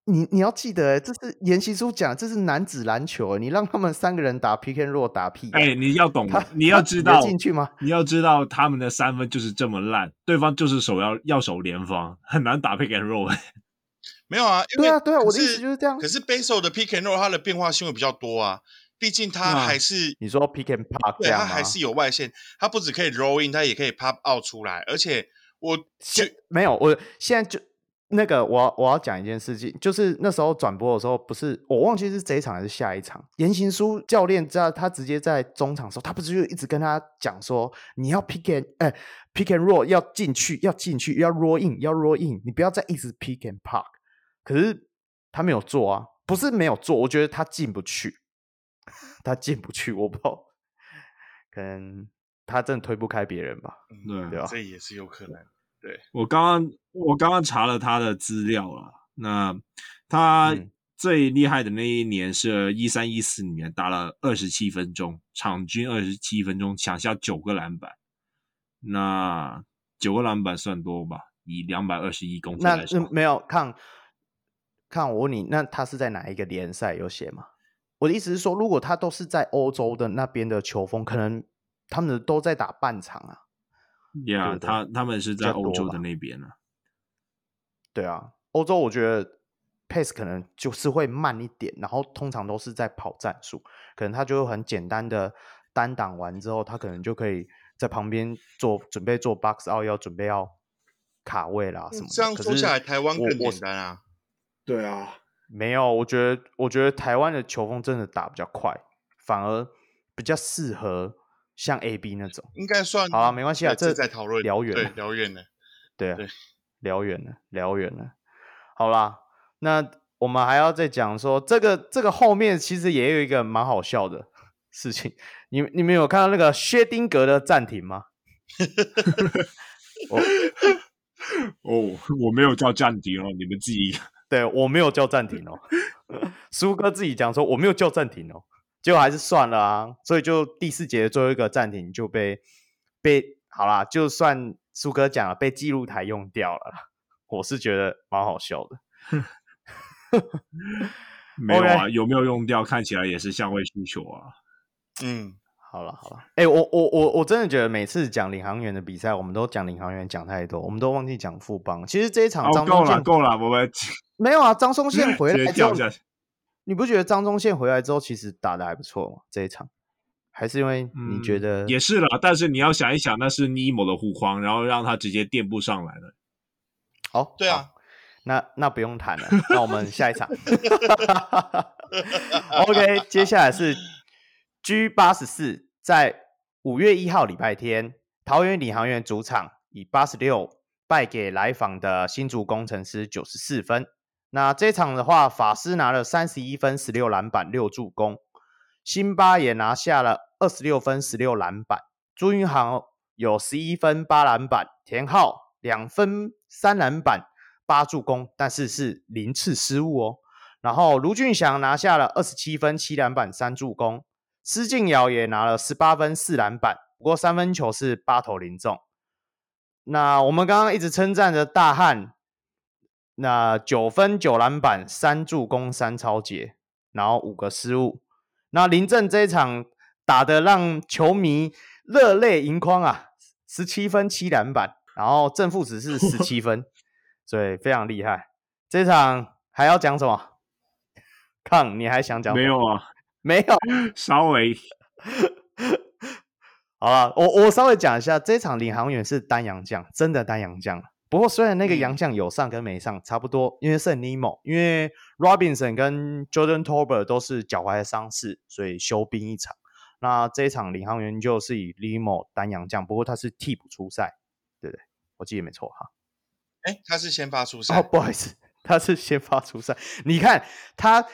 你你要记得，这是颜习书讲，这是男子篮球，你让他们三个人打 pick and roll 打屁？哎，你要懂，你要知道进去吗？你要知道他们的三分就是这么烂，对方就是手要要守联防，很难打 pick and roll。没有啊，对啊对啊，我的意思就是这样。可是 Bledsoe 的 pick and roll 它的变化性会比较多啊，毕竟它还是、嗯、你说 pick and pop，对，它还是有外线，它不只可以 Roll in，它也可以 pop out 出来，而且我就没有，我现在就。那个我，我我要讲一件事情，就是那时候转播的时候，不是我忘记是这一场还是下一场。言行书教练在他直接在中场的时候，他不是就一直跟他讲说，你要 pick and 哎、欸、pick and roll 要进去，要进去，要 roll in，要 roll in，你不要再一直 pick and pop。可是他没有做啊，不是没有做，我觉得他进不去，他进不去，我不知道，可能他真的推不开别人吧？对对吧？这也是有可能。对，我刚刚我刚刚查了他的资料了，那他最厉害的那一年是一三一四年，打了二十七分钟，场均二十七分钟，抢下九个篮板。那九个篮板算多吧？以两百二十一公分来说，那没有看，看我问你，那他是在哪一个联赛有写吗？我的意思是说，如果他都是在欧洲的那边的球风，可能他们都在打半场啊。Yeah，他他们是在欧洲的那边呢。对啊，欧洲我觉得 pace 可能就是会慢一点，然后通常都是在跑战术，可能他就很简单的单挡完之后，他可能就可以在旁边做准备做 box out，要准备要卡位啦什么的。这样说下来，台湾更简单啊。对啊，没有，我觉得我觉得台湾的球风真的打比较快，反而比较适合。像 A B 那种，应该算好了，没关系啊，这在讨论聊远了，聊远了，对啊，聊远了，聊远了。好啦，那我们还要再讲说，这个这个后面其实也有一个蛮好笑的 事情。你你们有看到那个薛丁格的暂停吗？哦，哦，我没有叫暂停哦，你们自己。对，我没有叫暂停哦，苏哥自己讲说我没有叫暂停哦。结果还是算了啊，所以就第四节最后一个暂停就被被好啦，就算苏哥讲了被记录台用掉了，我是觉得蛮好笑的。没有啊，有没有用掉？看起来也是相位需求啊。嗯，好了好了，哎、欸，我我我我真的觉得每次讲领航员的比赛，我们都讲领航员讲太多，我们都忘记讲富邦。其实这一场张宗宪够了够了，我们 没有啊，张宗宪 回来之后。你不觉得张宗宪回来之后其实打的还不错吗？这一场，还是因为你觉得、嗯、也是啦。但是你要想一想，那是尼莫的护框，然后让他直接垫步上来了。好，对啊，那那不用谈了，那我们下一场。OK，接下来是 G 八十四，在五月一号礼拜天，桃园领航员主场以八十六败给来访的新竹工程师九十四分。那这场的话，法师拿了三十一分、十六篮板、六助攻，辛巴也拿下了二十六分、十六篮板，朱云航有十一分、八篮板，田浩两分、三篮板、八助攻，但是是零次失误哦。然后卢俊祥拿下了二十七分、七篮板、三助攻，施晋尧也拿了十八分、四篮板，不过三分球是八投零中。那我们刚刚一直称赞的大汉。那九分九篮板三助攻三抄截，然后五个失误。那林政这一场打得让球迷热泪盈眶啊！十七分七篮板，然后正负值是十七分，所以非常厉害。这场还要讲什么？康，你还想讲什么？没有啊，没有，稍微。好了，我我稍微讲一下，这一场领航员是单洋将，真的单洋将。不过，虽然那个洋将有上跟没上差不多，因为是 Nemo，因为 Robinson 跟 Jordan Tolbert 都是脚踝的伤势，所以休兵一场。那这一场领航员就是以 Nemo 单洋将，不过他是替补出赛，对不对？我记得没错哈。哎，他是先发出赛。哦，不好意思，他是先发出赛。你看他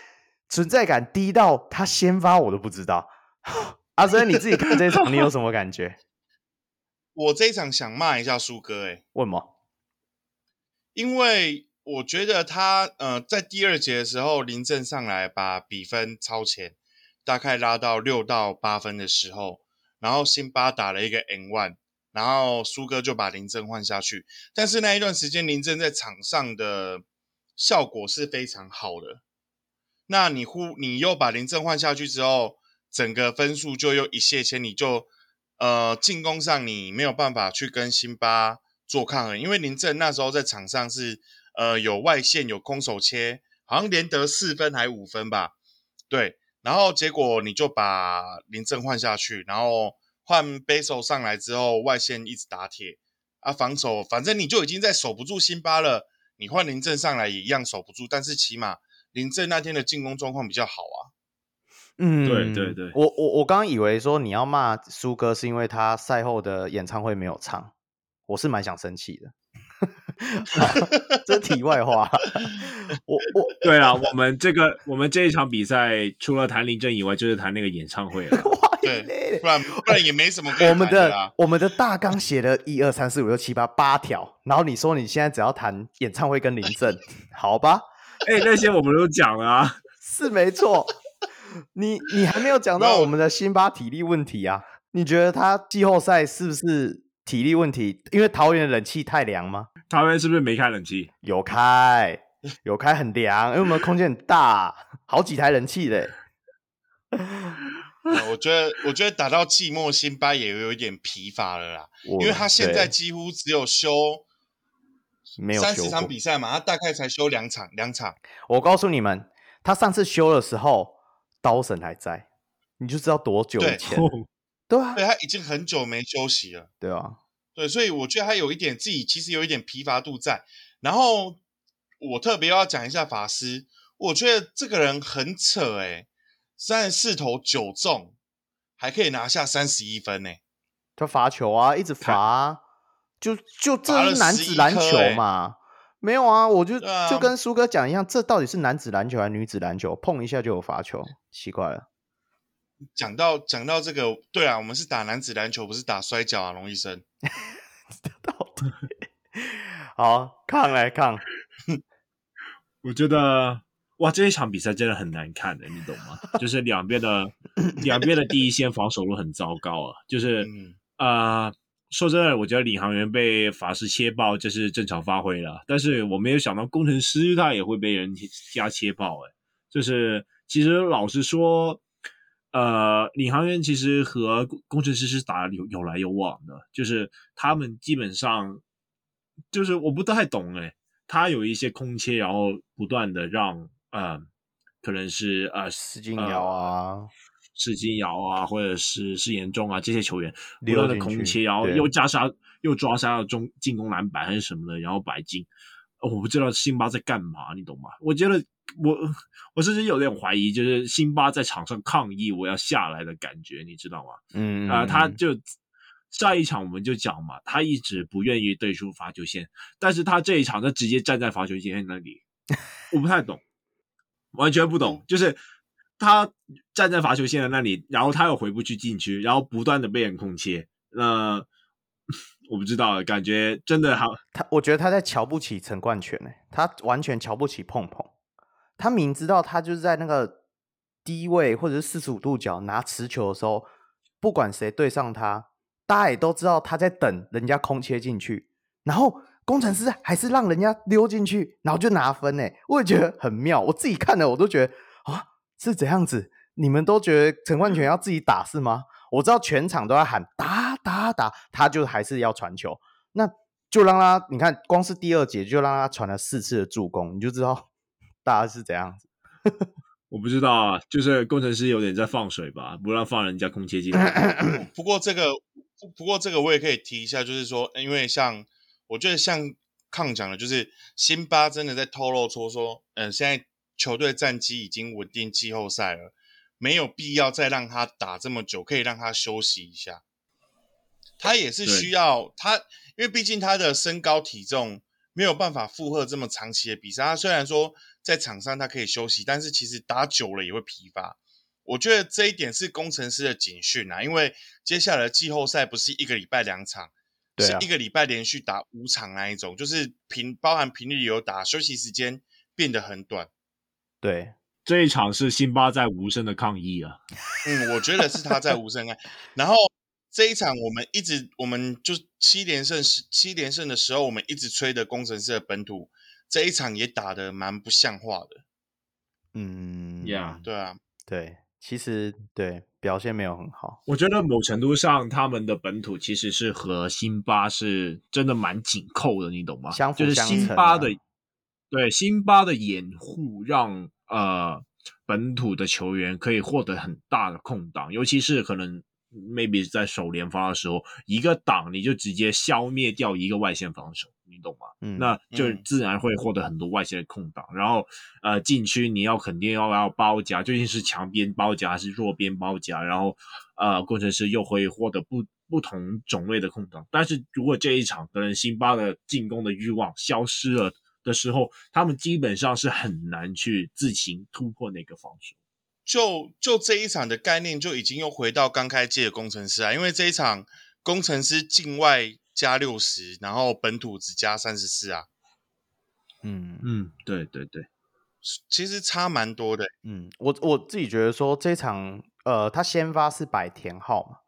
存在感低到他先发我都不知道。阿珍，你自己看这一场，你有什么感觉？我这一场想骂一下苏哥，哎，为什么？因为我觉得他呃，在第二节的时候，林政上来把比分超前，大概拉到六到八分的时候，然后辛巴打了一个 N one，然后苏哥就把林正换下去。但是那一段时间，林正在场上的效果是非常好的。那你呼，你又把林政换下去之后，整个分数就又一泻千里，就。呃，进攻上你没有办法去跟辛巴做抗衡，因为林政那时候在场上是呃有外线有空手切，好像连得四分还五分吧，对，然后结果你就把林政换下去，然后换贝手上来之后外线一直打铁啊，防守反正你就已经在守不住辛巴了，你换林政上来也一样守不住，但是起码林振那天的进攻状况比较好啊。嗯，对对对，我我我刚刚以为说你要骂苏哥是因为他赛后的演唱会没有唱，我是蛮想生气的。这题外话，我我 对啊，我们这个我们这一场比赛除了谈林政以外，就是谈那个演唱会了。对，不然不然也没什么可以谈的啊。我们的我们的大纲写了一二三四五六七八八条，然后你说你现在只要谈演唱会跟林政，好吧？哎、欸，那些我们都讲了啊，是没错。你你还没有讲到我们的辛巴体力问题啊？你觉得他季后赛是不是体力问题？因为桃园的冷气太凉吗？桃园是不是没开冷气？有开，有开很凉，因为我们空间很大，好几台冷气嘞。我觉得，我觉得打到季末，辛巴也有一点疲乏了啦，因为他现在几乎只有休没有三十场比赛嘛，他大概才休两场，两场。我告诉你们，他上次休的时候。刀神还在，你就知道多久以前。对，对啊，对，他已经很久没休息了。对啊，对，所以我觉得他有一点自己其实有一点疲乏度在。然后我特别要讲一下法师，我觉得这个人很扯诶，三十四投九中，还可以拿下三十一分呢。他罚球啊，一直罚啊，就就这是男子篮球嘛。没有啊，我就、啊、就跟苏哥讲一样，这到底是男子篮球还是女子篮球？碰一下就有罚球，奇怪了。讲到讲到这个，对啊，我们是打男子篮球，不是打摔跤啊，龙医生。好，看来看。我觉得哇，这一场比赛真的很难看的，你懂吗？就是两边的 两边的第一线防守都很糟糕啊，就是啊。嗯呃说真的，我觉得领航员被法师切爆，这是正常发挥了。但是我没有想到工程师他也会被人家切爆，诶，就是其实老实说，呃，领航员其实和工程师是打有有来有往的，就是他们基本上就是我不太懂，诶，他有一些空切，然后不断的让呃，可能是呃石金瑶啊。呃石金瑶啊，或者是施延中啊，这些球员不断的空切，然后又加杀，又抓杀了中进攻篮板还是什么的，然后白金，哦，我不知道辛巴在干嘛，你懂吗？我觉得我我甚至有点怀疑，就是辛巴在场上抗议我要下来的感觉，你知道吗？嗯啊、呃，他就上一场我们就讲嘛，他一直不愿意对出罚球线，但是他这一场他直接站在罚球线那里，我不太懂，完全不懂，就是。他站在罚球线的那里，然后他又回不去禁区，然后不断的被人空切。那、我不知道，感觉真的好。他我觉得他在瞧不起陈冠权呢，他完全瞧不起碰碰。他明知道他就是在那个低位或者是四十五度角拿持球的时候，不管谁对上他，大家也都知道他在等人家空切进去，然后工程师还是让人家溜进去，然后就拿分呢。我也觉得很妙，我自己看了我都觉得啊。是怎样子？你们都觉得陈冠泉要自己打是吗？我知道全场都在喊打打打，他就还是要传球，那就让他，你看光是第二节就让他传了四次的助攻，你就知道 大家是怎样子。我不知道啊，就是工程师有点在放水吧，不让放人家空切进来。不过这个，不过这个我也可以提一下，就是说，因为像我觉得像抗讲的，就是辛巴真的在透露出说，嗯、呃，现在。球队战绩已经稳定季后赛了，没有必要再让他打这么久，可以让他休息一下。他也是需要他，因为毕竟他的身高体重没有办法负荷这么长期的比赛。他虽然说在场上他可以休息，但是其实打久了也会疲乏。我觉得这一点是工程师的警讯啊，因为接下来的季后赛不是一个礼拜两场，对啊、是一个礼拜连续打五场那一种，就是频包含频率有打，休息时间变得很短。对，这一场是辛巴在无声的抗议啊。嗯，我觉得是他在无声啊。然后这一场我们一直，我们就七连胜十七连胜的时候，我们一直吹的工程师的本土，这一场也打的蛮不像话的。嗯，呀，对啊，对。其实对表现没有很好，我觉得某程度上他们的本土其实是和辛巴是真的蛮紧扣的，你懂吗？相辅相成啊，就是辛巴的，对辛巴的掩护让呃本土的球员可以获得很大的空档，尤其是可能 maybe 在首连发的时候，一个挡你就直接消灭掉一个外线防守。你懂吗？嗯，那就自然会获得很多外线的空档，嗯、然后呃禁区你要肯定要要包夹，究竟是强边包夹还是弱边包夹，然后呃工程师又会获得不不同种类的空档。但是如果这一场可能辛巴的进攻的欲望消失了的时候，他们基本上是很难去自行突破那个防守。就就这一场的概念就已经又回到刚开季的工程师啊，因为这一场工程师境外。加六十，然后本土只加三十四啊。嗯嗯，对对对，其实差蛮多的。嗯，我我自己觉得说这场，呃，他先发是摆田浩嘛，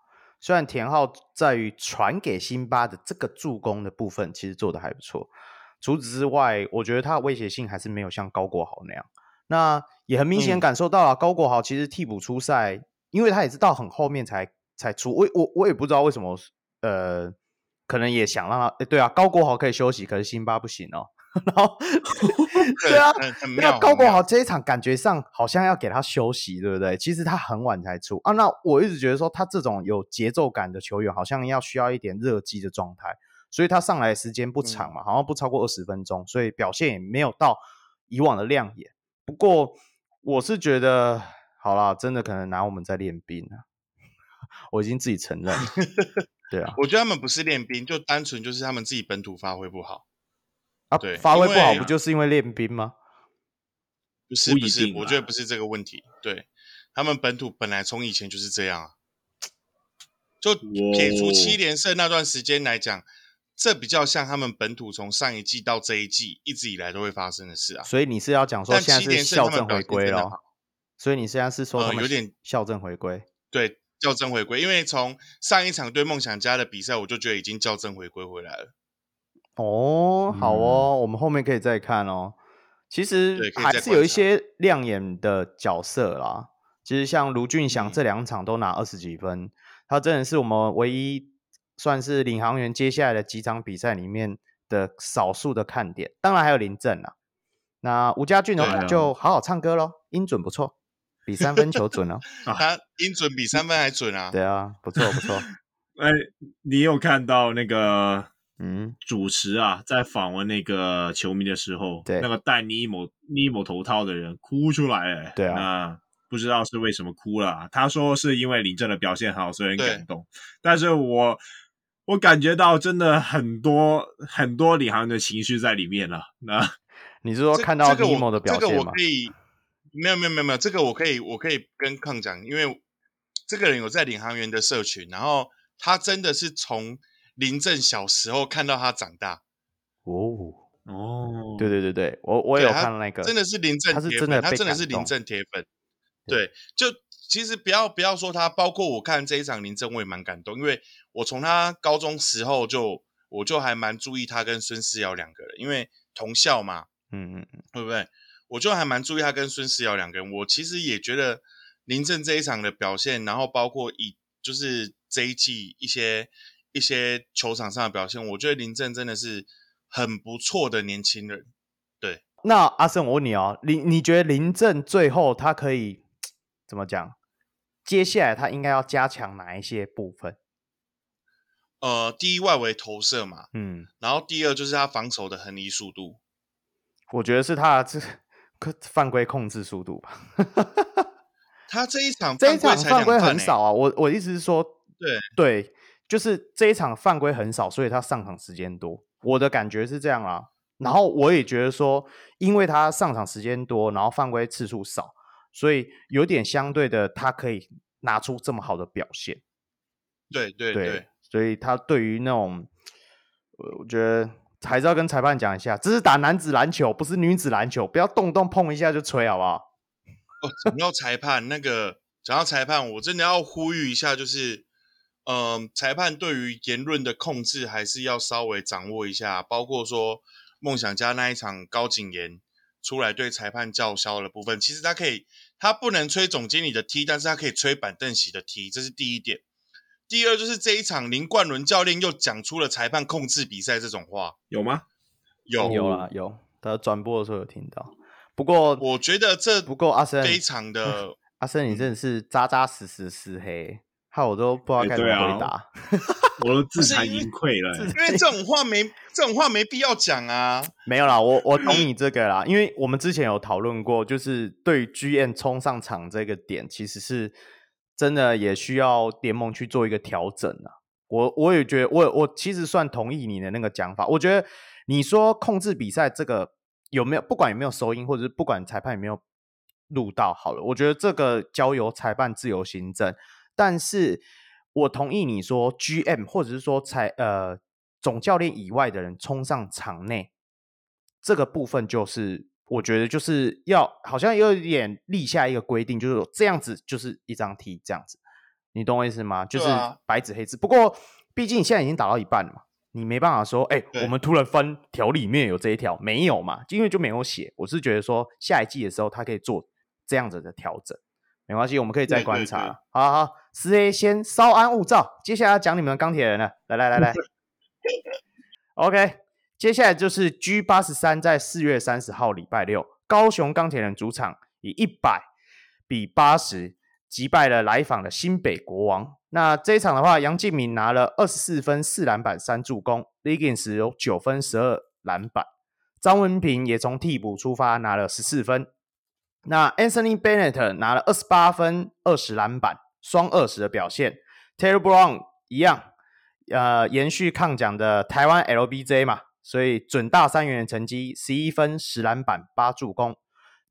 虽然田浩在于传给辛巴的这个助攻的部分，其实做的还不错。除此之外，我觉得他的威胁性还是没有像高国豪那样。那也很明显感受到了，高国豪其实替补出赛，嗯、因为他也是到很后面才才出。我我我也不知道为什么，呃。可能也想让他，欸、对啊，高国豪可以休息，可是辛巴不行哦。然后，对啊，那高国豪这一场感觉上好像要给他休息，对不对？其实他很晚才出啊。那我一直觉得说，他这种有节奏感的球员，好像要需要一点热机的状态，所以他上来的时间不长嘛，嗯、好像不超过二十分钟，所以表现也没有到以往的亮眼。不过，我是觉得，好啦，真的可能拿我们在练兵啊，我已经自己承认。对啊，我觉得他们不是练兵，就单纯就是他们自己本土发挥不好啊。对，发挥不好不就是因为练兵吗？不是不是，我觉得不是这个问题。对，他们本土本来从以前就是这样啊。就撇除七连胜那段时间来讲，这比较像他们本土从上一季到这一季一直以来都会发生的事啊。所以你是要讲说现在是校正回归了？所以你现在是说有点校正回归？对。校正回归，因为从上一场对梦想家的比赛，我就觉得已经校正回归回来了。哦，好哦，嗯、我们后面可以再看哦。其实还是有一些亮眼的角色啦。其实像卢俊祥这两场都拿二十几分，嗯、他真的是我们唯一算是领航员接下来的几场比赛里面的少数的看点。当然还有林振啊。那吴家俊的话就好好唱歌喽，音准不错。比三分球准哦，他音准比三分还准啊！对啊，不错不错。哎，你有看到那个嗯主持啊，在访问那个球迷的时候，对那个戴尼某尼某头套的人哭出来，哎，对啊，那不知道是为什么哭了。他说是因为林振的表现好，所以很感动。但是我我感觉到真的很多很多领航的情绪在里面了。那 你是说看到尼莫的表现吗？这个我可以。没有没有没有没有，这个我可以我可以跟康讲，因为这个人有在领航员的社群，然后他真的是从林正小时候看到他长大。哦哦，对对对对，我我有看那个，真的是林正，他是真的，他真的是林正铁粉。对，就其实不要不要说他，包括我看这一场林振，我也蛮感动，因为我从他高中时候就我就还蛮注意他跟孙思尧两个人，因为同校嘛，嗯嗯嗯，对不对？我就还蛮注意他跟孙思尧两个人，我其实也觉得林振这一场的表现，然后包括以就是这一季一些一些球场上的表现，我觉得林振真的是很不错的年轻人。对，那阿胜，我问你哦，林，你觉得林振最后他可以 怎么讲？接下来他应该要加强哪一些部分？呃，第一外围投射嘛，嗯，然后第二就是他防守的横移速度，我觉得是他这。犯规控制速度吧，他这一场这一场犯规很少啊。我我意思是说，对对，就是这一场犯规很少，所以他上场时间多。我的感觉是这样啊。然后我也觉得说，因为他上场时间多，然后犯规次数少，所以有点相对的，他可以拿出这么好的表现。对对对，对，所以他对于那种，我觉得还是要跟裁判讲一下，这是打男子篮球，不是女子篮球，不要动不动碰一下就吹，好不好？哦，讲到裁判那个，讲到裁判，我真的要呼吁一下，就是，嗯、呃，裁判对于言论的控制还是要稍微掌握一下，包括说梦想家那一场高景言出来对裁判叫嚣的部分，其实他可以，他不能吹总经理的 T，但是他可以吹板凳席的 T，这是第一点。第二就是这一场林冠伦教练又讲出了裁判控制比赛这种话，有吗？有有啊有，他转播的时候有听到。不过我觉得这不够阿森非常的 阿森，你真的是扎扎实实是黑，害我都不知道该怎么回答，啊、我都自惭形愧了。因为这种话没这种话没必要讲啊。没有啦，我我懂你这个啦，因为我们之前有讨论过，就是对于 GM 冲上场这个点，其实是。真的也需要联盟去做一个调整啊！我我也觉得，我我其实算同意你的那个讲法。我觉得你说控制比赛这个有没有，不管有没有收音，或者是不管裁判有没有录到，好了，我觉得这个交由裁判自由行政。但是我同意你说，GM 或者是说才呃总教练以外的人冲上场内，这个部分就是。我觉得就是要好像有一点立下一个规定，就是这样子就是一张 T 这样子，你懂我意思吗？就是白纸黑字。不过毕竟现在已经打到一半了嘛，你没办法说，哎、欸，我们突然翻条里面有这一条，没有嘛？因为就没有写。我是觉得说下一季的时候他可以做这样子的调整，没关系，我们可以再观察。好好，四 A 先稍安勿躁，接下来要讲你们的钢铁人了，来来来来，OK。接下来就是 G 八十三，在四月三十号礼拜六，高雄钢铁人主场以一百比八十击败了来访的新北国王。那这一场的话，杨敬敏拿了二十四分、四篮板、三助攻；Liggins 有九分、十二篮板；张文平也从替补出发，拿了十四分。那 Anthony Bennett 拿了二十八分、二十篮板，双二十的表现。Taylor Brown 一样，呃，延续抗奖的台湾 LBJ 嘛。所以准大三元的成绩，十一分、十篮板、八助攻。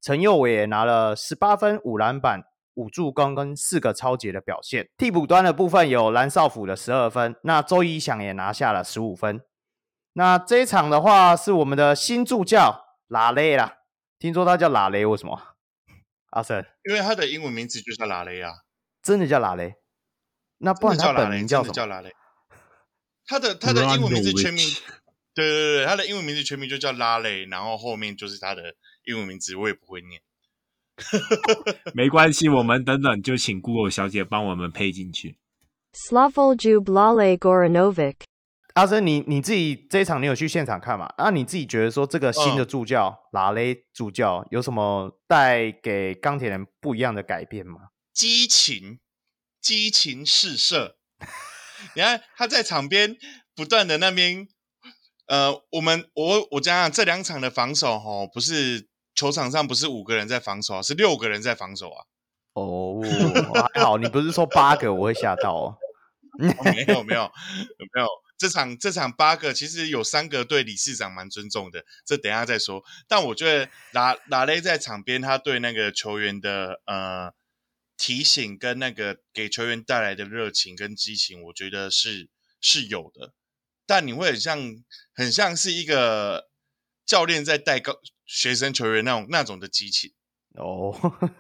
陈佑伟也拿了十八分、五篮板、五助攻跟四个抄截的表现。替补端的部分有蓝少辅的十二分，那周一翔也拿下了十五分。那这一场的话是我们的新助教拉雷啦，听说他叫拉雷，为什么？阿森，因为他的英文名字就是拉雷啊，真的叫拉雷？那不然他本名叫什么？叫拉雷。他的他的英文名字全名。对对对，他的英文名字全名就叫拉雷，然后后面就是他的英文名字，我也不会念。没关系，我们等等就请 Google 小姐帮我们配进去。Slavoljub Lale Goranovic。阿森，你你自己这一场你有去现场看吗？那你自己觉得说这个新的助教、嗯、拉雷助教有什么带给钢铁人不一样的改变吗？激情，激情四射。你看他在场边不断的那边。呃，我们我我讲讲这两场的防守吼，不是球场上不是五个人在防守，是六个人在防守啊。哦，还好，你不是说八个，我会吓到哦。哦没有没有没有，这场这场八个其实有三个对理事长蛮尊重的，这等一下再说。但我觉得拉拉雷在场边，他对那个球员的呃提醒跟那个给球员带来的热情跟激情，我觉得是是有的。但你会很像，很像是一个教练在带高学生球员那种那种的激情哦。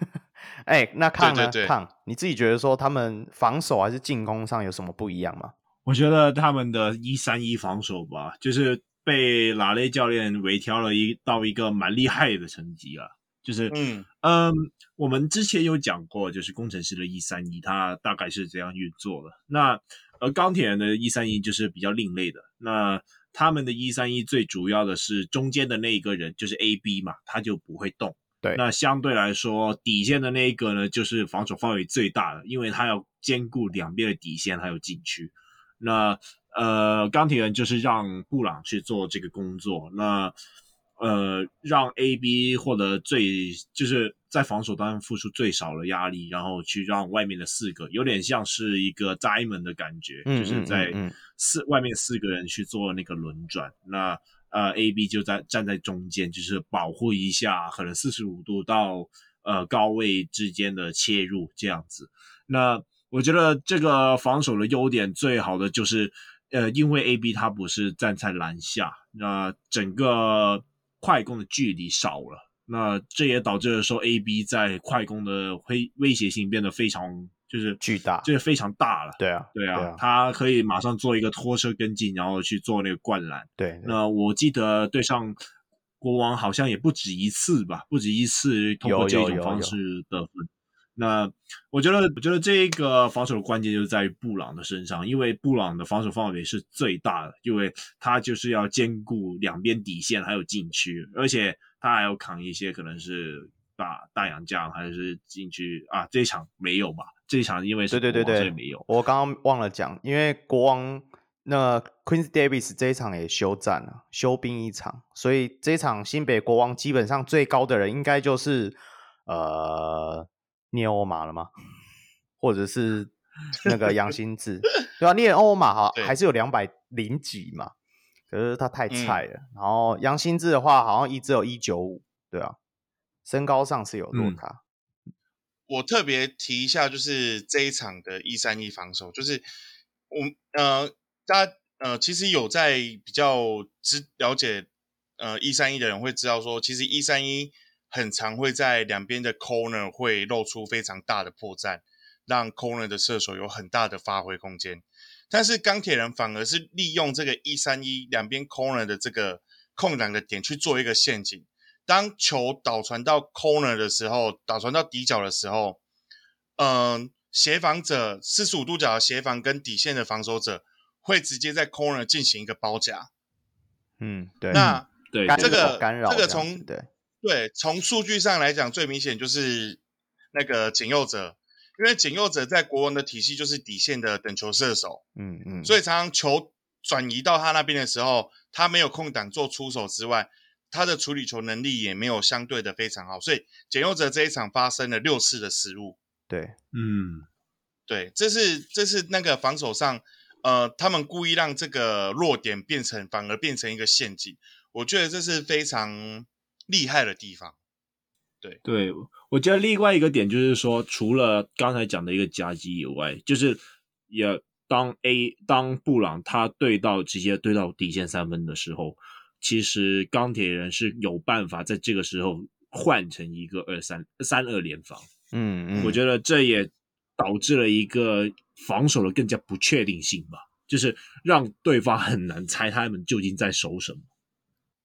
哎、欸，那看呢？对对对看你自己觉得说他们防守还是进攻上有什么不一样吗？我觉得他们的一三一防守吧，就是被拉雷教练微调了一到一个蛮厉害的成绩啊。就是嗯嗯，我们之前有讲过，就是工程师的一三一，它大概是怎样运作的。那而钢铁人的一三一就是比较另类的，那他们的一三一最主要的是中间的那一个人就是 AB 嘛，他就不会动。对，那相对来说底线的那一个呢，就是防守范围最大的，因为他要兼顾两边的底线还有禁区。那呃，钢铁人就是让布朗去做这个工作。那呃，让 AB 获得最就是在防守端付出最少的压力，然后去让外面的四个有点像是一个 diamond 的感觉，嗯、就是在四、外面四个人去做那个轮转。那呃，AB 就在站在中间，就是保护一下可能四十五度到呃高位之间的切入这样子。那我觉得这个防守的优点最好的就是，呃，因为 AB 他不是站在篮下，那整个快攻的距离少了，那这也导致了说 AB 在快攻的威威胁性变得非常就是巨大，就是非常大了。对啊，对啊，对啊，他可以马上做一个拖车跟进，然后去做那个灌篮。对，对，那我记得对上国王好像也不止一次吧，不止一次通过这种方式得分。那我觉得，我觉得这个防守的关键就在于布朗的身上，因为布朗的防守范围是最大的，因为他就是要兼顾两边底线还有禁区，而且他还要扛一些可能是大大洋将还是禁区啊。这一场没有吧？这一场因为是对对对对，没有。我刚刚忘了讲，因为国王那 Quincy Davis 这一场也休战了，休兵一场，所以这一场新北国王基本上最高的人应该就是呃。聂欧马了吗？或者是 那个杨新志，对啊，聂欧马哈还是有两百零几嘛，可是他太菜了。嗯、然后杨新志的话，好像一只有一九五，对啊，身高上是有落差。嗯、我特别提一下，就是这一场的一三一防守，就是我呃，大家呃，其实有在比较知了解呃一三一的人会知道说，其实一三一。很常会在两边的 corner 会露出非常大的破绽，让 corner 的射手有很大的发挥空间。但是钢铁人反而是利用这个一三一两边 corner 的这个空档的点去做一个陷阱。当球导传到 corner 的时候，导传到底角的时候，嗯、呃，协防者四十五度角的协防跟底线的防守者会直接在 corner 进行一个包夹。嗯，对。那对这个干扰这个从对。对，从数据上来讲，最明显就是那个简佑哲，因为简佑哲在国王的体系就是底线的等球射手，嗯嗯，所以常常球转移到他那边的时候，他没有空档做出手之外，他的处理球能力也没有相对的非常好，所以简佑哲这一场发生了六次的失误。对，嗯，对，这是这是那个防守上，呃，他们故意让这个弱点变成反而变成一个陷阱，我觉得这是非常。厉害的地方，对。对，我觉得另外一个点就是说，除了刚才讲的一个夹击以外，就是也当 A 当布朗他对到直接对到底线三分的时候，其实钢铁人是有办法在这个时候换成一个二三三二联防，嗯嗯，我。觉得这也导致了一个防守的更加不确定性吧，就是让对方很难猜他们究竟在守什么。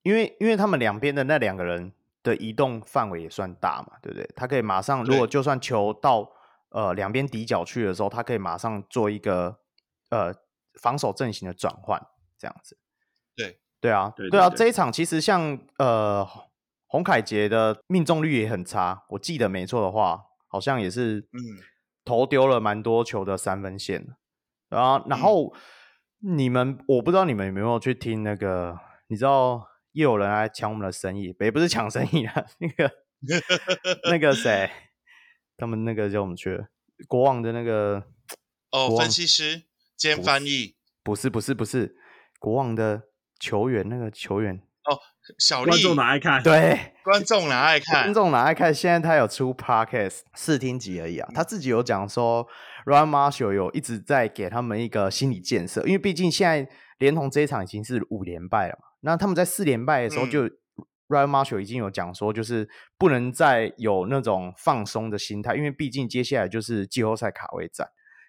因为因为他们两边的那两个人的移动范围也算大嘛，对不对？他可以马上，如果就算球到呃两边底角去的时候，他可以马上做一个呃防守阵型的转换，这样子。对对啊，对，对，对啊，对，这一场其实像呃洪凯杰的命中率也很差，我记得没错的话，好像也是嗯投丢了蛮多球的三分线啊。然后你们我不知道你们有没有去听那个，你知道？又有人来抢我们的生意，也不是抢生意啊，那个那个谁，他们那个叫我们去了国王的那个哦，分析师兼翻译，不是不是不是国王的球员，那个球员哦，小丽，观众哪爱看？对，观众哪爱看？观众哪爱看？现在他有出 podcast 试听集而已啊，他自己有讲说，Ryan Marshall 有一直在给他们一个心理建设，因为毕竟现在连同这一场已经是五连败了嘛。那他们在四连败的时候，就 Ryan Marshall 已经有讲说，就是不能再有那种放松的心态，因为毕竟接下来就是季后赛卡位战。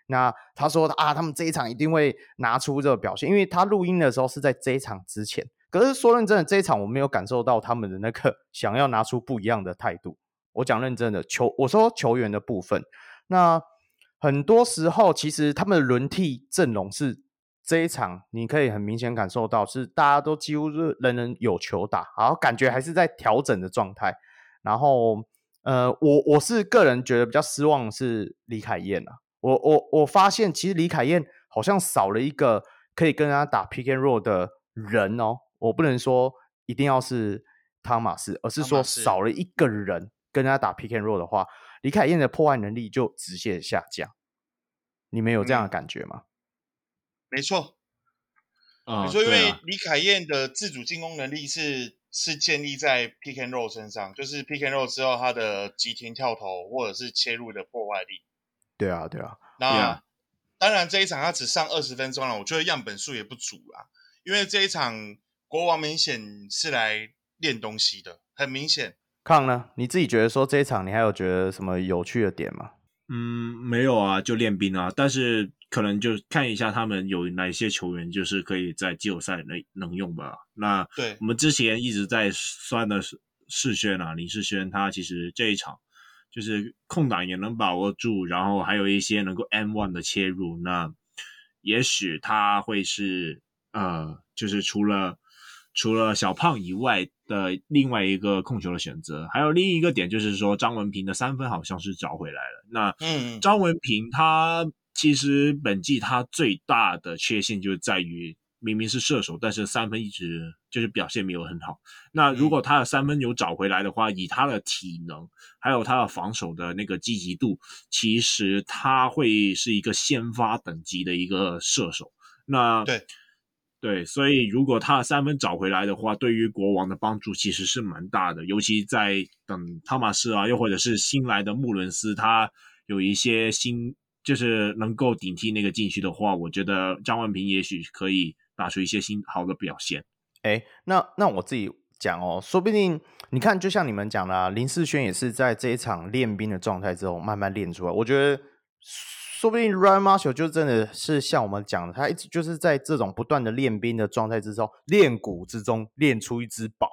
那他说啊，他们这一场一定会拿出这个表现，因为他录音的时候是在这一场之前。可是说认真的，这一场我没有感受到他们的那个想要拿出不一样的态度。我讲认真的球，我说球员的部分，那很多时候其实他们的轮替阵容是。这一场你可以很明显感受到，是大家都几乎是人人有球打，然后感觉还是在调整的状态。然后，呃，我我是个人觉得比较失望的是李凯燕啊。我我我发现其实李凯燕好像少了一个可以跟他打 pick and roll 的人哦。我不能说一定要是汤马斯，而是说少了一个人跟他打 pick and roll 的话，李凯燕的破坏能力就直线下降。你们有这样的感觉吗？没错，啊，你说，因为李凯燕的自主进攻能力是是建立在 pick and roll 身上，就是 pick and roll 之后，他的急停跳投或者是切入的破坏力。对啊，对啊，那.当然这一场他只上二十分钟了，我觉得样本数也不足啦。因为这一场国王明显是来练东西的，很明显。康呢？你自己觉得说这一场你还有觉得什么有趣的点吗？嗯，没有啊，就练兵啊。但是可能就看一下他们有哪些球员，就是可以在季后赛能能用吧。那对我们之前一直在算的是世轩啊，林世轩，他其实这一场就是空档也能把握住，然后还有一些能够 M one 的切入，那也许他会是呃，就是除了除了小胖以外的另外一个控球的选择。还有另一个点就是说，张文平的三分好像是找回来了。那嗯，张文平他其实本季他最大的缺陷就在于明明是射手，但是三分一直就是表现没有很好。那如果他的三分有找回来的话，以他的体能还有他的防守的那个积极度，其实他会是一个先发等级的一个射手。那对。对，所以如果他的三分找回来的话，对于国王的帮助其实是蛮大的。尤其在等汤马斯啊，又或者是新来的穆伦斯，他有一些新就是能够顶替那个禁区的话，我觉得张万平也许可以打出一些新好的表现。哎，那那我自己讲哦，说不定你看，就像你们讲的啊，林世轩也是在这一场练兵的状态之后慢慢练出来。我觉得。说不定 Ryan Marshall 就真的是像我们讲的，他一直就是在这种不断的练兵的状态之中，练鼓之中练出一只宝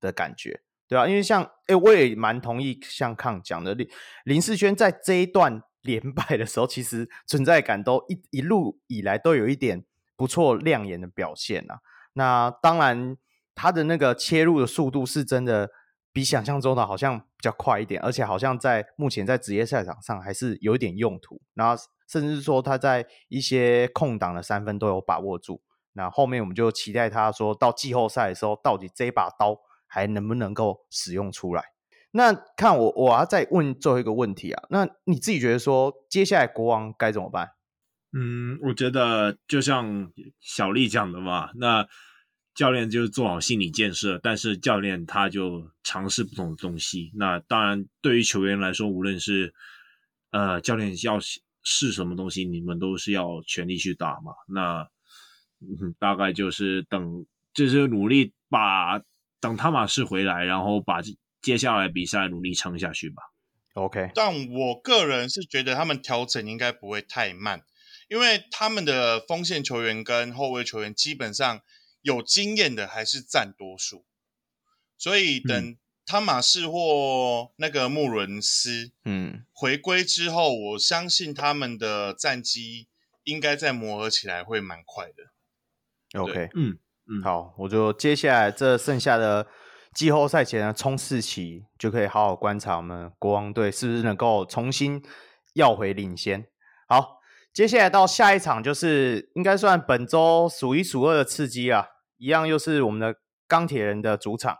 的感觉，对啊，因为像哎，我也蛮同意像康讲的，林林世轩在这一段连败的时候，其实存在感都一一路以来都有一点不错亮眼的表现啊。那当然，他的那个切入的速度是真的比想象中的好像比较快一点，而且好像在目前在职业赛场上还是有一点用途。然后甚至说他在一些空档的三分都有把握住。那后面我们就期待他说到季后赛的时候，到底这把刀还能不能够使用出来？那看我我要再问最后一个问题啊，那你自己觉得说接下来国王该怎么办？嗯，我觉得就像小丽讲的嘛，那。教练就是做好心理建设，但是教练他就尝试不同的东西。那当然，对于球员来说，无论是呃教练要试什么东西，你们都是要全力去打嘛。那、嗯、大概就是等，就是努力把等汤马士回来，然后把这接下来比赛努力撑下去吧。OK，但我个人是觉得他们调整应该不会太慢，因为他们的锋线球员跟后卫球员基本上。有经验的还是占多数，所以等汤马士或那个穆伦斯嗯回归之后，嗯、我相信他们的战绩应该在磨合起来会蛮快的。OK，嗯嗯，好，我就接下来这剩下的季后赛前的冲刺期，就可以好好观察我们国王队是不是能够重新要回领先。好。接下来到下一场，就是应该算本周数一数二的刺激啊，一样又是我们的钢铁人的主场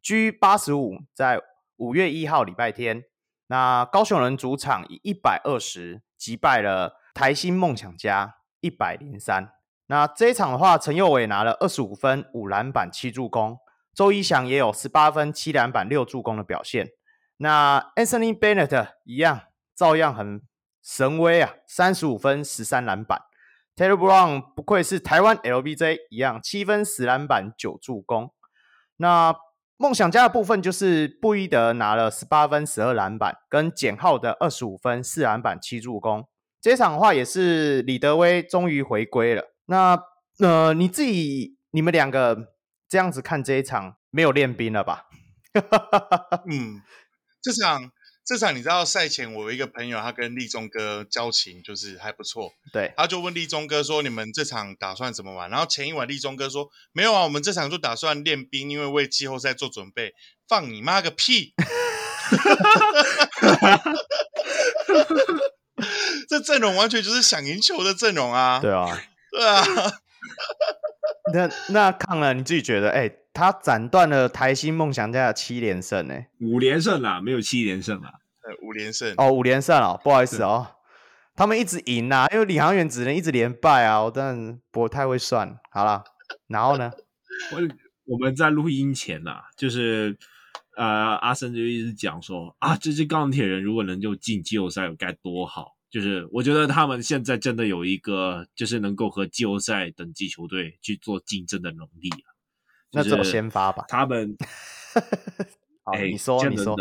，G 八十五在五月一号礼拜天，那高雄人主场以一百二十击败了台新梦想家一百零三。那这一场的话，陈佑伟拿了二十五分、五篮板、七助攻，周一翔也有十八分、七篮板、六助攻的表现。那 Anthony Bennett 一样，照样很。神威啊，三十五分十三篮板，Taylor Brown 不愧是台湾 LBJ 一样，七分十篮板九助攻。那梦想家的部分就是布伊德拿了十八分十二篮板，跟简浩的二十五分四篮板七助攻。这场的话也是李德威终于回归了。那呃你自己你们两个这样子看这一场没有练兵了吧？嗯，这场。这场你知道赛前我有一个朋友，他跟立中哥交情就是还不错，对，他就问立中哥说：“你们这场打算怎么玩？”然后前一晚立中哥说：“没有啊，我们这场就打算练兵，因为为季后赛做准备。”放你妈个屁！这阵容完全就是想赢球的阵容啊！对啊，对啊。那那看了你自己觉得，哎、欸，他斩断了台新梦想家的七连胜，呢？五连胜啦，没有七连胜啦，呃，五连胜哦，五连胜哦，不好意思哦，他们一直赢呐，因为领航员只能一直连败啊，我当然不太会算，好了，然后呢？我我们在录音前呐、啊，就是呃，阿森就一直讲说啊，这支钢铁人如果能够进季后赛该多好。就是我觉得他们现在真的有一个，就是能够和季后赛等级球队去做竞争的能力啊。那怎么先发吧？他们，哎，你说你说。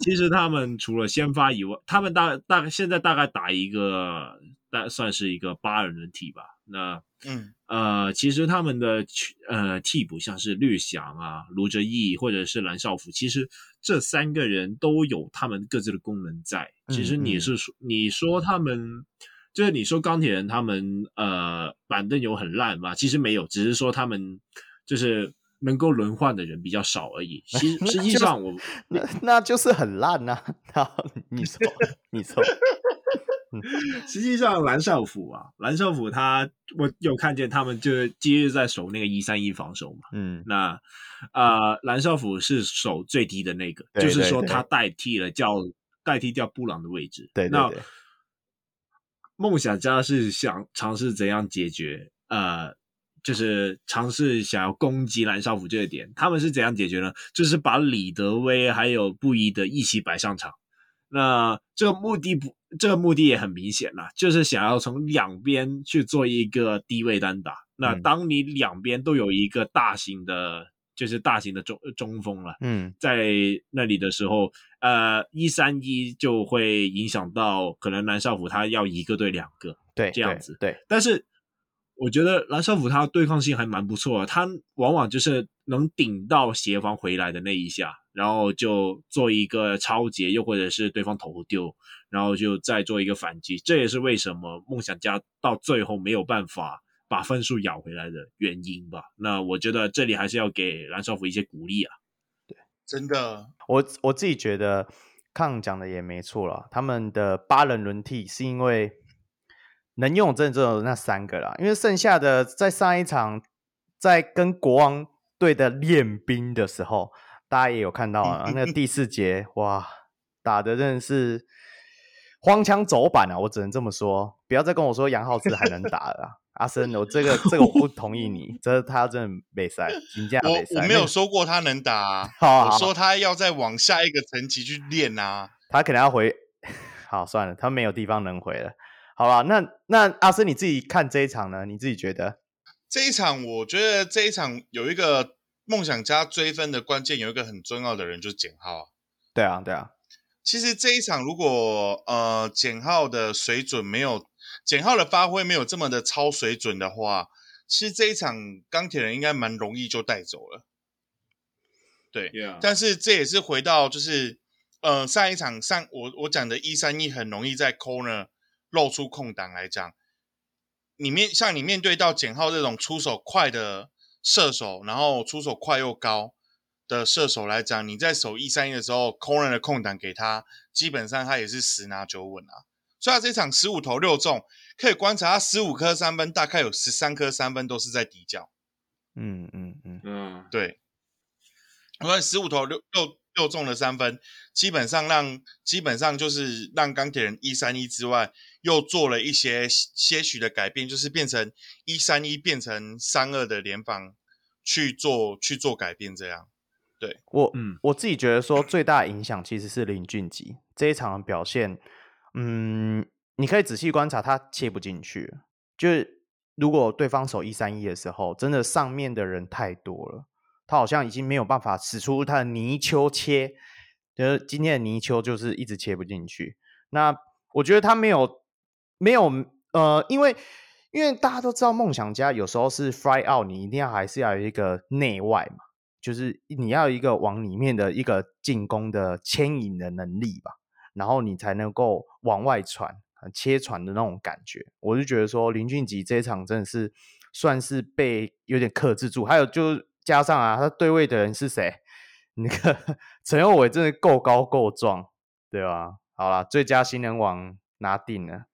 其实他们除了先发以外，他们大大概现在大概打一个，大算是一个八人轮替吧。那嗯呃，其实他们的呃替补像是绿翔啊、卢哲义或者是蓝少辅，其实这三个人都有他们各自的功能在。其实你是说、嗯嗯、你说他们就是你说钢铁人他们呃板凳有很烂吗？其实没有，只是说他们就是。能够轮换的人比较少而已。其实 实际上我那那就是很烂呐、啊。你说你说，实际上蓝少辅啊，蓝少辅他我有看见他们就是接日在守那个一三一防守嘛。嗯，那呃蓝少辅是守最低的那个，对对对，就是说他代替了叫代替掉布朗的位置。对，对，对，那梦想家是想尝试怎样解决呃。就是尝试想要攻击蓝少辅这个点，他们是怎样解决呢？就是把李德威还有布伊德一起摆上场。那这个目的不，这个目的也很明显啦，就是想要从两边去做一个低位单打。那当你两边都有一个大型的，就是大型的中中锋了，嗯，在那里的时候，呃，一三一就会影响到可能蓝少辅他要一个对两个，对，这样子，对，对，但是。我觉得蓝少辅他对抗性还蛮不错的，他往往就是能顶到协防回来的那一下，然后就做一个超截，又或者是对方投丢，然后就再做一个反击。这也是为什么梦想家到最后没有办法把分数咬回来的原因吧。那我觉得这里还是要给蓝少辅一些鼓励啊。对，真的，我我自己觉得康讲的也没错了，他们的八人轮替是因为。能用真的只有那三个啦，因为剩下的在上一场在跟国王队的练兵的时候，大家也有看到啊，那个第四节哇，打的真的是荒腔走板啊！我只能这么说，不要再跟我说杨浩志还能打了啦，阿森，我这个这个我不同意你，这他真的没赛，评价没赛。我我没有 说过他能打啊，好好好，我说他要再往下一个层级去练啊，他可能要回，好算了，他没有地方能回了。好吧，那那阿森你自己看这一场呢？你自己觉得这一场？我觉得这一场有一个梦想家追分的关键，有一个很重要的人就是简浩啊。对啊，对啊。其实这一场如果呃简浩的水准没有简浩的发挥没有这么的超水准的话，其实这一场钢铁人应该蛮容易就带走了。对，Yeah. 但是这也是回到就是呃上一场上我我讲的一三一很容易在 corner。露出空档来讲，你面像你面对到简浩这种出手快的射手，然后出手快又高的射手来讲，你在守一三一的时候，空人的空档给他，基本上他也是十拿九稳啊。所以他这场十五投六中，可以观察他十五颗三分，大概有十三颗三分都是在底角。嗯嗯嗯嗯，对。我看十五投六六六中的三分，基本上让基本上就是让钢铁人一三一之外。又做了一些些许的改变，就是变成一三一变成三二的联防去做去做改变，这样。对我，嗯，我自己觉得说最大的影响其实是林俊杰这一场的表现。嗯，你可以仔细观察他切不进去，就是如果对方守一三一的时候，真的上面的人太多了，他好像已经没有办法使出他的泥鳅切，就是今天的泥鳅就是一直切不进去。那我觉得他没有。没有，呃，因为因为大家都知道梦想家有时候是 fly out，你一定要还是要有一个内外嘛，就是你要一个往里面的一个进攻的牵引的能力吧，然后你才能够往外传，切传的那种感觉。我就觉得说林俊杰这一场真的是算是被有点克制住，还有就加上啊，他对位的人是谁？那个陈宥伟真的够高够壮，对吧？好啦，最佳新人王拿定了。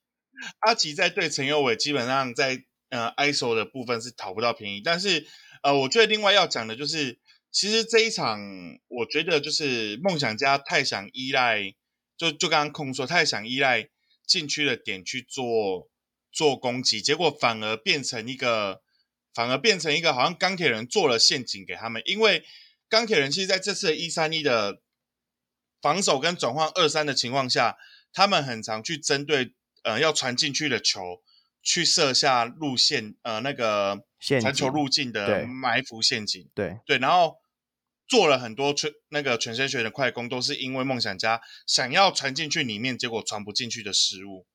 阿吉在对陈宥伟，基本上在呃 ISO 的部分是讨不到便宜，但是呃，我觉得另外要讲的就是，其实这一场我觉得就是梦想家太想依赖，就就刚刚空说太想依赖禁区的点去做做攻击，结果反而变成一个反而变成一个好像钢铁人做了陷阱给他们，因为钢铁人其实在这次的一三一的防守跟转换二三的情况下，他们很常去针对呃要传进去的球去设下路线，呃那个传球路径的埋伏陷阱，对对，然后做了很多全那个全身学的快攻，都是因为梦想家想要传进去里面，结果传不进去的失误。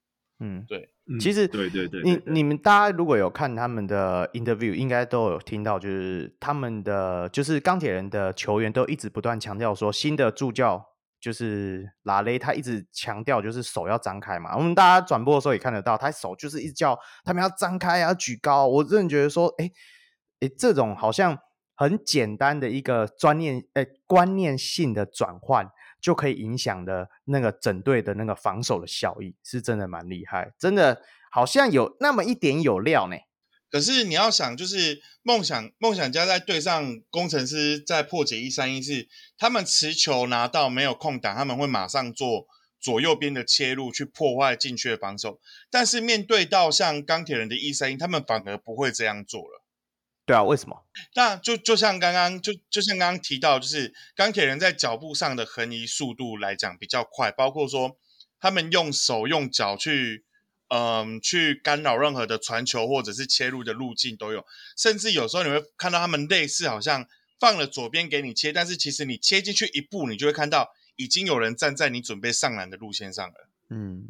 嗯，对，其实对对对，你你们大家如果有看他们的 interview，应该都有听到，就是他们的就是钢铁人的球员都一直不断强调说，新的助教就是拉雷，他一直强调就是手要张开嘛。我们大家转播的时候也看得到，他手就是一直叫他们要张开啊，要举高。我真的觉得说，哎哎，这种好像很简单的一个专念哎观念性的转换。就可以影响的那个整队的那个防守的效益，是真的蛮厉害，真的好像有那么一点有料呢。可是你要想，就是梦想梦想家在对上工程师，在破解一三一是他们持球拿到没有空档，他们会马上做左右边的切入去破坏禁区的防守。但是面对到像钢铁人的一三一，他们反而不会这样做了。对啊，为什么？那就就像刚刚就就像刚刚提到，就是钢铁人在脚步上的横移速度来讲比较快，包括说他们用手用脚去，嗯、呃，去干扰任何的传球或者是切入的路径都有，甚至有时候你会看到他们类似好像放了左边给你切，但是其实你切进去一步，你就会看到已经有人站在你准备上篮的路线上了。嗯，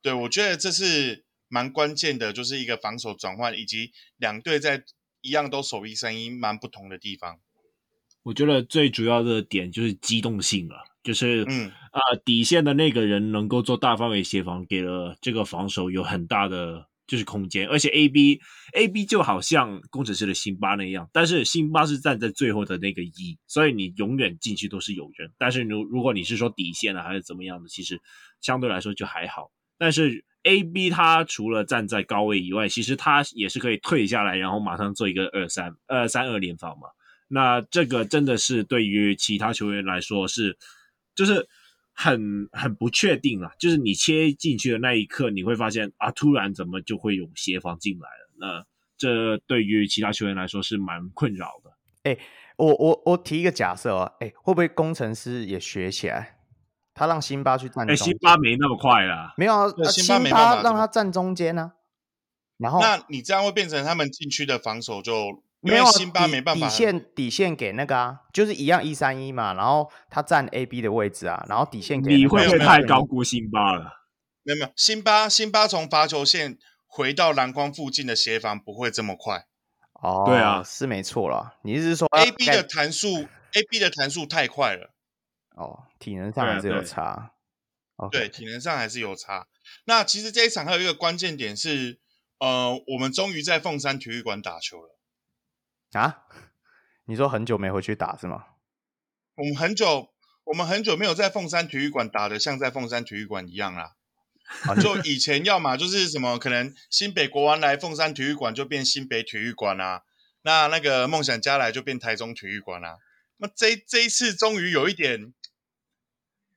对，我觉得这是。蛮关键的，就是一个防守转换，以及两队在一样都守一三一，蛮不同的地方。我觉得最主要的点就是机动性了，就是嗯啊、呃，底线的那个人能够做大范围协防，给了这个防守有很大的就是空间。而且 A B A B 就好像工程师的辛巴那样，但是辛巴是站在最后的那个一，所以你永远进去都是有人。但是如如果你是说底线啊还是怎么样的，其实相对来说就还好。但是 A B 他除了站在高位以外，其实他也是可以退下来，然后马上做一个二三二三二联防嘛。那这个真的是对于其他球员来说是，就是很很不确定啊。就是你切进去的那一刻，你会发现啊，突然怎么就会有协防进来了？那这对于其他球员来说是蛮困扰的。哎，我我我提一个假设啊，哎，会不会工程师也学起来？他让辛巴去站中间，哎，辛巴没那么快啦，没有啊，辛巴没办法，让他站中间呢、啊。然后，那你这样会变成他们禁区的防守就没有辛巴没办法，底线底线给那个啊，就是一样一三一嘛，然后他站 A B 的位置啊，然后底线给、那个、你会不会太高估辛巴了？没有没有，辛巴辛巴从罚球线回到篮筐附近的协防不会这么快。哦，对啊，是没错啦。你是说 A B 的弹速 A B 的弹速太快了？哦，体能上还是有差，对，对，对，体能上还是有差。那其实这一场还有一个关键点是，呃，我们终于在凤山体育馆打球了。啊？你说很久没回去打是吗？我们很久，我们很久没有在凤山体育馆打的像在凤山体育馆一样啦。就以前要么就是什么，可能新北国王来凤山体育馆就变新北体育馆啊，那那个梦想家来就变台中体育馆啊。那这这一次终于有一点。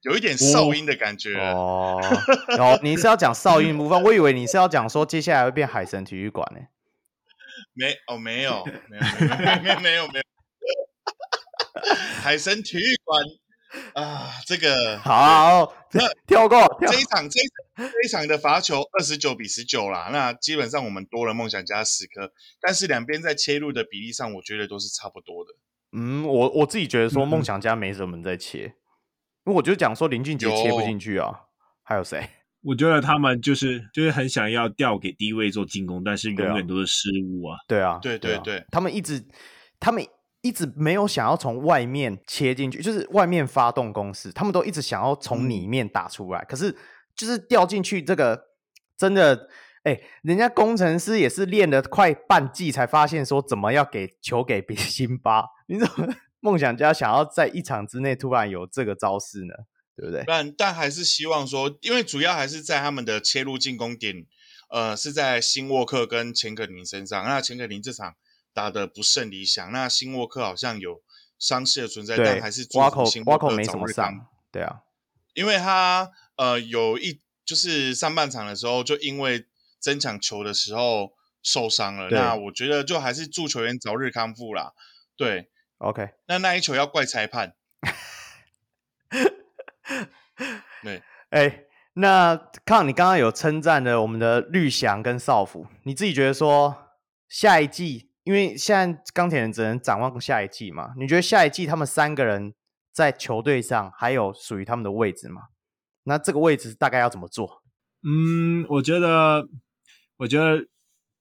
有一点哨音的感觉哦，哦，你是要讲哨音部分？我以为你是要讲说接下来会变海神体育馆呢。没哦，没有，没有，没有，没有，没有。海神体育馆啊，这个好，那跳过这一场，这这一场的罚球二十九比十九啦。那基本上我们多了梦想家十颗，但是两边在切入的比例上，我觉得都是差不多的。嗯，我我自己觉得说梦想家没什么在切。我就讲说林俊杰切不进去啊，有还有谁？我觉得他们就是就是很想要调给低位做进攻，但是永远都是失误啊。对啊，对对对，他们一直他们一直没有想要从外面切进去，就是外面发动攻势，他们都一直想要从里面打出来。嗯、可是就是掉进去这个真的，哎、欸，人家工程师也是练了快半季才发现说怎么要给球给 比辛巴，你怎么？梦想家想要在一场之内突然有这个招式呢，对不对？但但还是希望说，因为主要还是在他们的切入进攻点，呃，是在新沃克跟钱可宁身上。那钱可宁这场打的不甚理想，那新沃克好像有伤势的存在，但还是挖口挖口没什么伤，对啊，因为他呃有一就是上半场的时候，就因为争抢球的时候受伤了。那我觉得就还是祝球员早日康复啦。对，OK。那那一球要怪裁判。对，哎、欸，那康，你刚刚有称赞了我们的绿翔跟少辅，你自己觉得说下一季，因为现在钢铁人只能展望下一季嘛？你觉得下一季他们三个人在球队上还有属于他们的位置吗？那这个位置大概要怎么做？嗯，我觉得，我觉得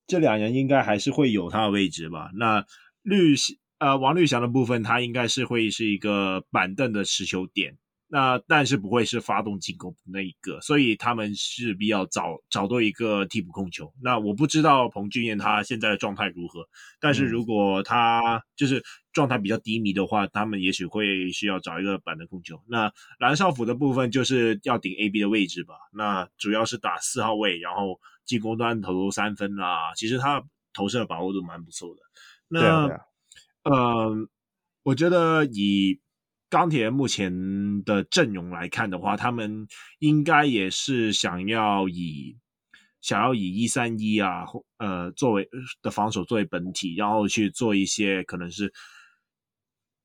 这两人应该还是会有他的位置吧。那绿呃王绿翔的部分，他应该是会是一个板凳的持球点。那但是不会是发动进攻的那一个，所以他们势必要找找到一个替补控球。那我不知道彭俊彦他现在的状态如何，但是如果他就是状态比较低迷的话，他们也许会需要找一个板凳控球。那蓝少辅的部分就是要顶 A B 的位置吧，那主要是打四号位，然后进攻端投三分啦。其实他投射的把握度蛮不错的。那嗯、我觉得以。钢铁目前的阵容来看的话，他们应该也是想要以想要以一三一啊，呃，作为的防守作为本体，然后去做一些可能是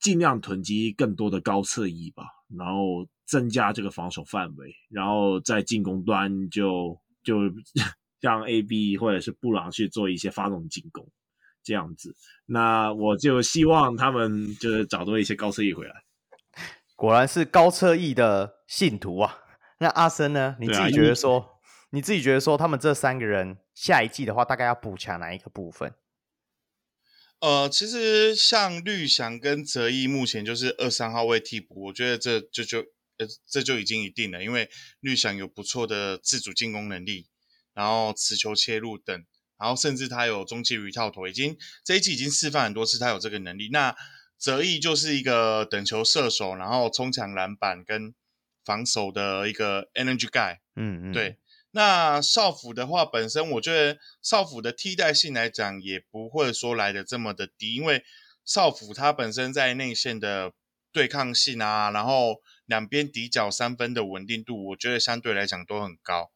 尽量囤积更多的高侧翼吧，然后增加这个防守范围，然后在进攻端就就 让 AB 或者是布朗去做一些发动进攻这样子。那我就希望他们就是找多一些高车翼回来。果然是高侧翼的信徒啊！那阿森呢？你自己觉得说，啊、你自己觉得说，他们这三个人下一季的话，大概要补强哪一个部分？呃，其实像绿翔跟泽毅目前就是二三号位替补，我觉得这就就呃这就已经一定了，因为绿翔有不错的自主进攻能力，然后持球切入等，然后甚至他有中距离套投，已经这一季已经示范很多次他有这个能力。那泽毅就是一个等球射手，然后冲抢篮板跟防守的一个 energy guy。嗯嗯，对。那少辅的话，本身我觉得少辅的替代性来讲，也不会说来的这么的低，因为少辅他本身在内线的对抗性啊，然后两边底角三分的稳定度，我觉得相对来讲都很高。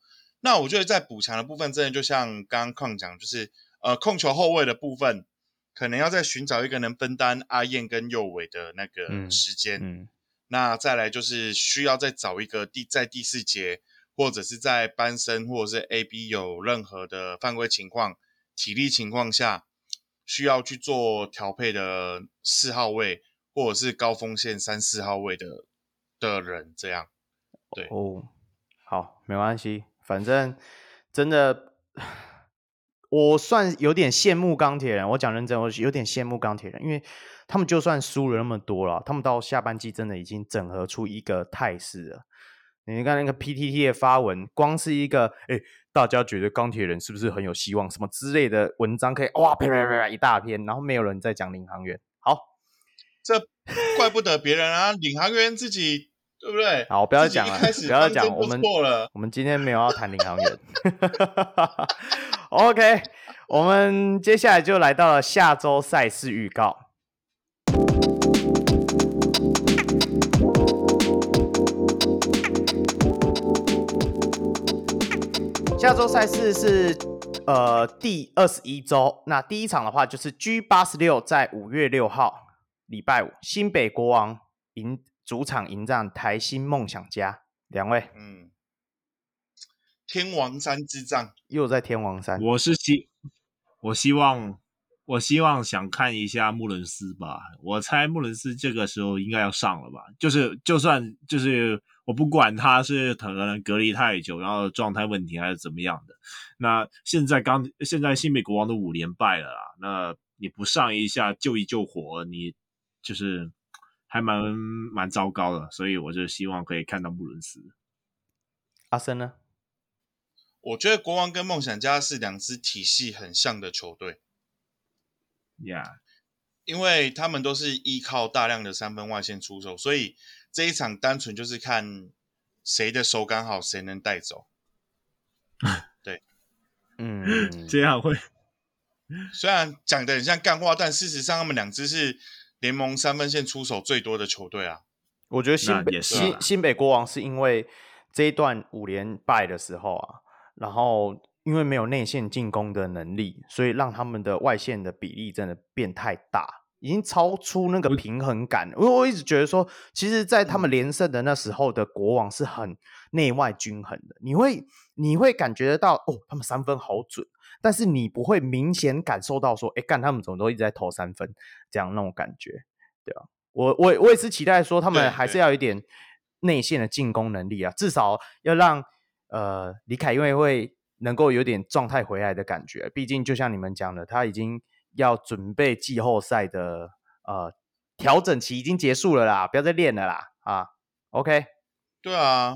那我觉得在补强的部分，真的就像刚刚矿讲，就是呃控球后卫的部分。可能要再寻找一个能分担阿燕跟右伟的那个时间，嗯。嗯、那再来就是需要再找一个第在第四节或者是在班森或者是 AB 有任何的犯规情况、体力情况下需要去做调配的四号位或者是高锋线三四号位的的人，这样。对。哦，好，没关系，反正真的。我算有点羡慕钢铁人，我讲认真，我有点羡慕钢铁人，因为他们就算输了那么多了，他们到下半季真的已经整合出一个态势了。你看那个 PTT 的发文，光是一个哎、大家觉得钢铁人是不是很有希望？什么之类的文章可以哇啪啪啪啪一大篇，然后没有人在讲领航员。好，这怪不得别人啊，领航员自己。对不对？好，不要讲了，不要讲，我们。我们今天没有要谈领航员。OK，我们接下来就来到了下周赛事预告。下周赛事是呃第二十一周，那第一场的话就是 G 八十六，在五月六号礼拜五，新北国王赢。主场迎战台新梦想家，两位，嗯，天王山之战又在天王山。我是希，我希望，我希望想看一下穆伦斯吧。我猜穆伦斯这个时候应该要上了吧？就是，就算就是我不管他是可能隔离太久，然后状态问题还是怎么样的。那现在刚现在新美国王都五连败了啦，那你不上一下救一救火，你就是。还蛮蛮糟糕的，所以我就希望可以看到布伦斯。阿森呢？我觉得国王跟梦想家是两支体系很像的球队。Yeah，因为他们都是依靠大量的三分外线出手，所以这一场单纯就是看谁的手感好，谁能带走。对，嗯，这样会。虽然讲的很像干话，但事实上他们两支是。联盟三分线出手最多的球队啊，我觉得新北新新北国王是因为这一段五连败的时候啊，然后因为没有内线进攻的能力，所以让他们的外线的比例真的变太大，已经超出那个平衡感。因为我一直觉得说，其实，在他们连胜的那时候的国王是很内外均衡的。你会你会感觉得到，哦，他们三分好准，但是你不会明显感受到说，哎，干他们怎么都一直在投三分，这样那种感觉，对啊。我我我也是期待说，他们还是要有一点内线的进攻能力啊，至少要让呃李凯因为会能够有点状态回来的感觉。毕竟就像你们讲的，他已经要准备季后赛的呃调整期已经结束了啦，不要再练了啦啊。OK，对啊，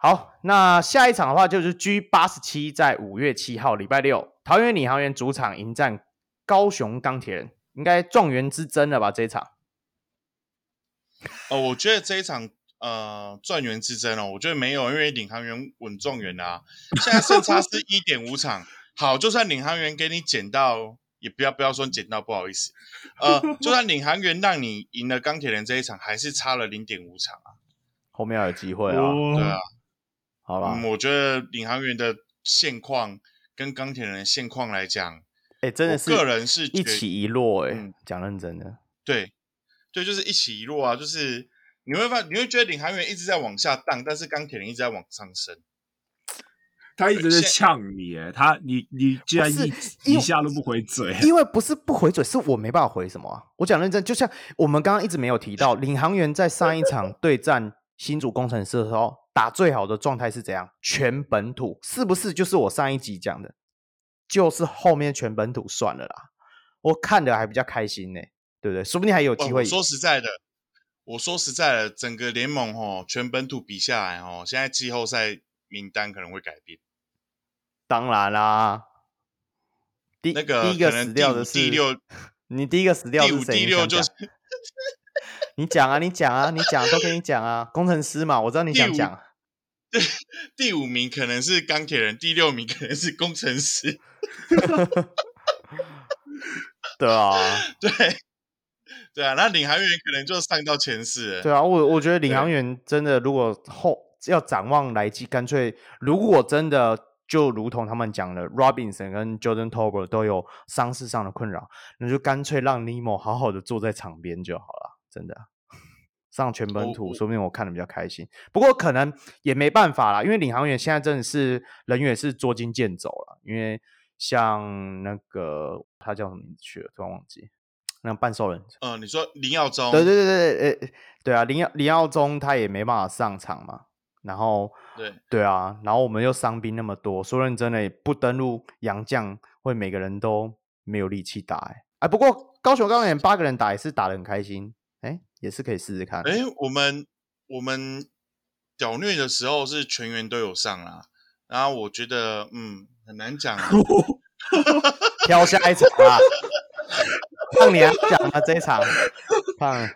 好，那下一场的话就是 G 八十七，在五月七号礼拜六，桃园领航员主场迎战高雄钢铁人，应该状元之争了吧？这一场。哦，我觉得这一场呃状元之争哦，我觉得没有，因为领航员稳状元啊。现在胜差是 一点五场，好，就算领航员给你捡到，也不要不要说捡到，不好意思，呃，就算领航员让你赢了钢铁人这一场，还是差了零点五场啊。后面还有机会啊，对啊，好吧、嗯。我觉得领航员的现况跟钢铁人的现况来讲，哎、欸，真的是个人是一起一落、欸，哎、嗯，讲认真的，对。对，就是一起一落啊！就是你会发，你会觉得领航员一直在往下荡，但是钢铁人一直在往上升。他一直在呛你，哎，他你你居然一一下都不回嘴，因为不是不回嘴，是我没办法回什么啊！我讲认真，就像我们刚刚一直没有提到，领航员在上一场对战新竹工程师的时候，打最好的状态是怎样？全本土，是不是就是我上一集讲的？就是后面全本土算了啦，我看的还比较开心呢。对不对？说不定还有机会。哦、说实在的，我说实在的，整个联盟哦，全本土比下来哦，现在季后赛名单可能会改变。当然啦，第那个第一个死掉的是第六，你第一个死掉是谁？第五、第六就是你讲啊，你讲啊，你讲都跟你讲啊，工程师嘛，我知道你想 讲。对，第五名可能是钢铁人，第六名可能是工程师。对啊，对。对啊，那领航员可能就上到前四。对啊，我我觉得领航员真的，如果后要展望来季，干脆如果真的就如同他们讲的，Robinson 跟 Jordan Tolbert 都有伤势上的困扰，那就干脆让 Nemo 好好的坐在场边就好了。真的，上全本土，说不定我看的比较开心。不过可能也没办法啦，因为领航员现在真的是人员是捉襟见肘了。因为像那个他叫什么名字去了，突然忘记。那半兽人，嗯、呃，你说林耀宗，对对对对，诶，对啊，林耀林耀宗他也没办法上场嘛，然后对对啊，然后我们又伤兵那么多，说认真的，不登陆洋将，会每个人都没有力气打，哎，哎，不过高雄钢铁八个人打也是打得很开心，哎，也是可以试试看，哎，我们我们屌虐的时候是全员都有上啦，然后我觉得嗯很难讲、啊，挑下一场啊。胖，你还讲啊这一场，胖，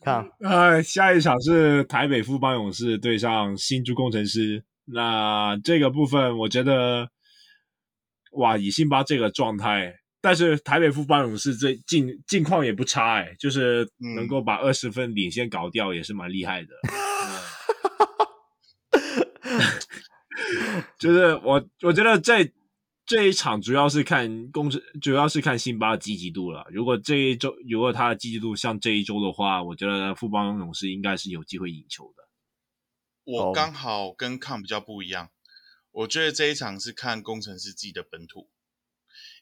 胖，呃，下一场是台北富邦勇士对上新竹工程师。那这个部分，我觉得，哇，以辛巴这个状态，但是台北富邦勇士这近近况也不差，哎，就是能够把二十分领先搞掉，也是蛮厉害的。嗯、就是我，我觉得这。这一场主要是看公司，主要是看辛巴的积极度了。如果这一周如果他的积极度像这一周的话，我觉得富邦勇士应该是有机会赢球的。我刚好跟看比较不一样，我觉得这一场是看工程师自己的本土，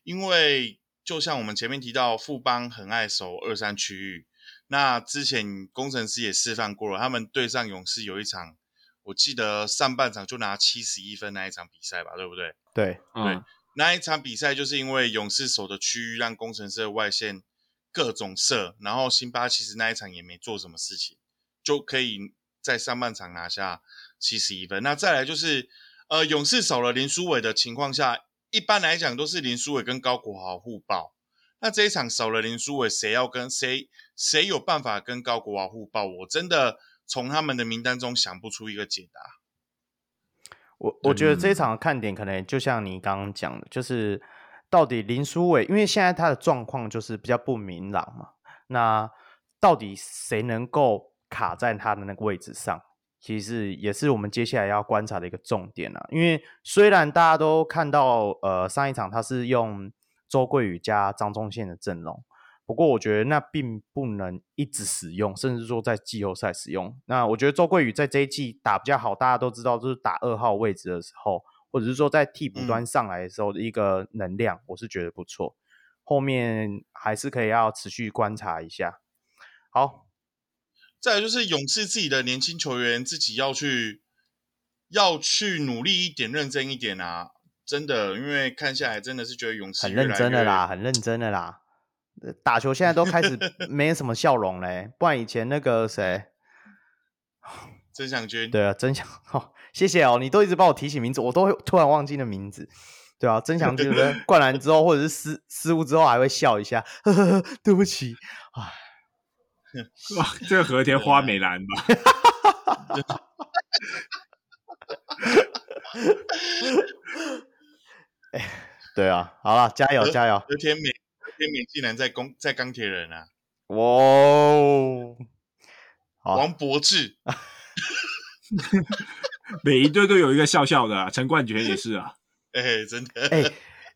因为就像我们前面提到，富邦很爱守二三区域。那之前工程师也示范过了，他们对上勇士有一场，我记得上半场就拿七十一分那一场比赛吧，对不对？对，对。嗯那一场比赛就是因为勇士守的区域让工程师的外线各种射，然后辛巴其实那一场也没做什么事情，就可以在上半场拿下七十一分。那再来就是，呃，勇士少了林书伟的情况下，一般来讲都是林书伟跟高国豪互爆。那这一场少了林书伟，谁要跟谁谁有办法跟高国豪互爆？我真的从他们的名单中想不出一个解答。我我觉得这一场的看点可能就像你刚刚讲的，就是到底林书伟，因为现在他的状况就是比较不明朗嘛。那到底谁能够卡在他的那个位置上？其实也是我们接下来要观察的一个重点啊。因为虽然大家都看到，呃，上一场他是用周桂宇加张忠宪的阵容，不过我觉得那并不能一直使用，甚至说在季后赛使用。那我觉得周桂宇在这一季打比较好，大家都知道，就是打二号位置的时候，或者是说在替补端上来的时候的一个能量，我是觉得不错。后面还是可以要持续观察一下。好。再来就是勇士自己的年轻球员自己要去要去努力一点，认真一点啊！真的，因为看下来真的是觉得勇士很认真的啦，很认真的啦。打球现在都开始 没什么笑容嘞，不然以前那个谁，曾祥军，对啊，曾祥，哦，谢谢哦，你都一直帮我提起名字，我都会突然忘记了名字，对啊，曾祥军灌篮之后或者是失失误之后还会笑一下，呵呵呵，对不起，唉。哇，这个和田花美男吧？哎，对啊，好了，加油加油！和田美，和田美竟然在攻在钢铁人啊！哇哦，王柏智，每一队都有一个笑笑的，陈冠泉也是啊。哎，真的，哎，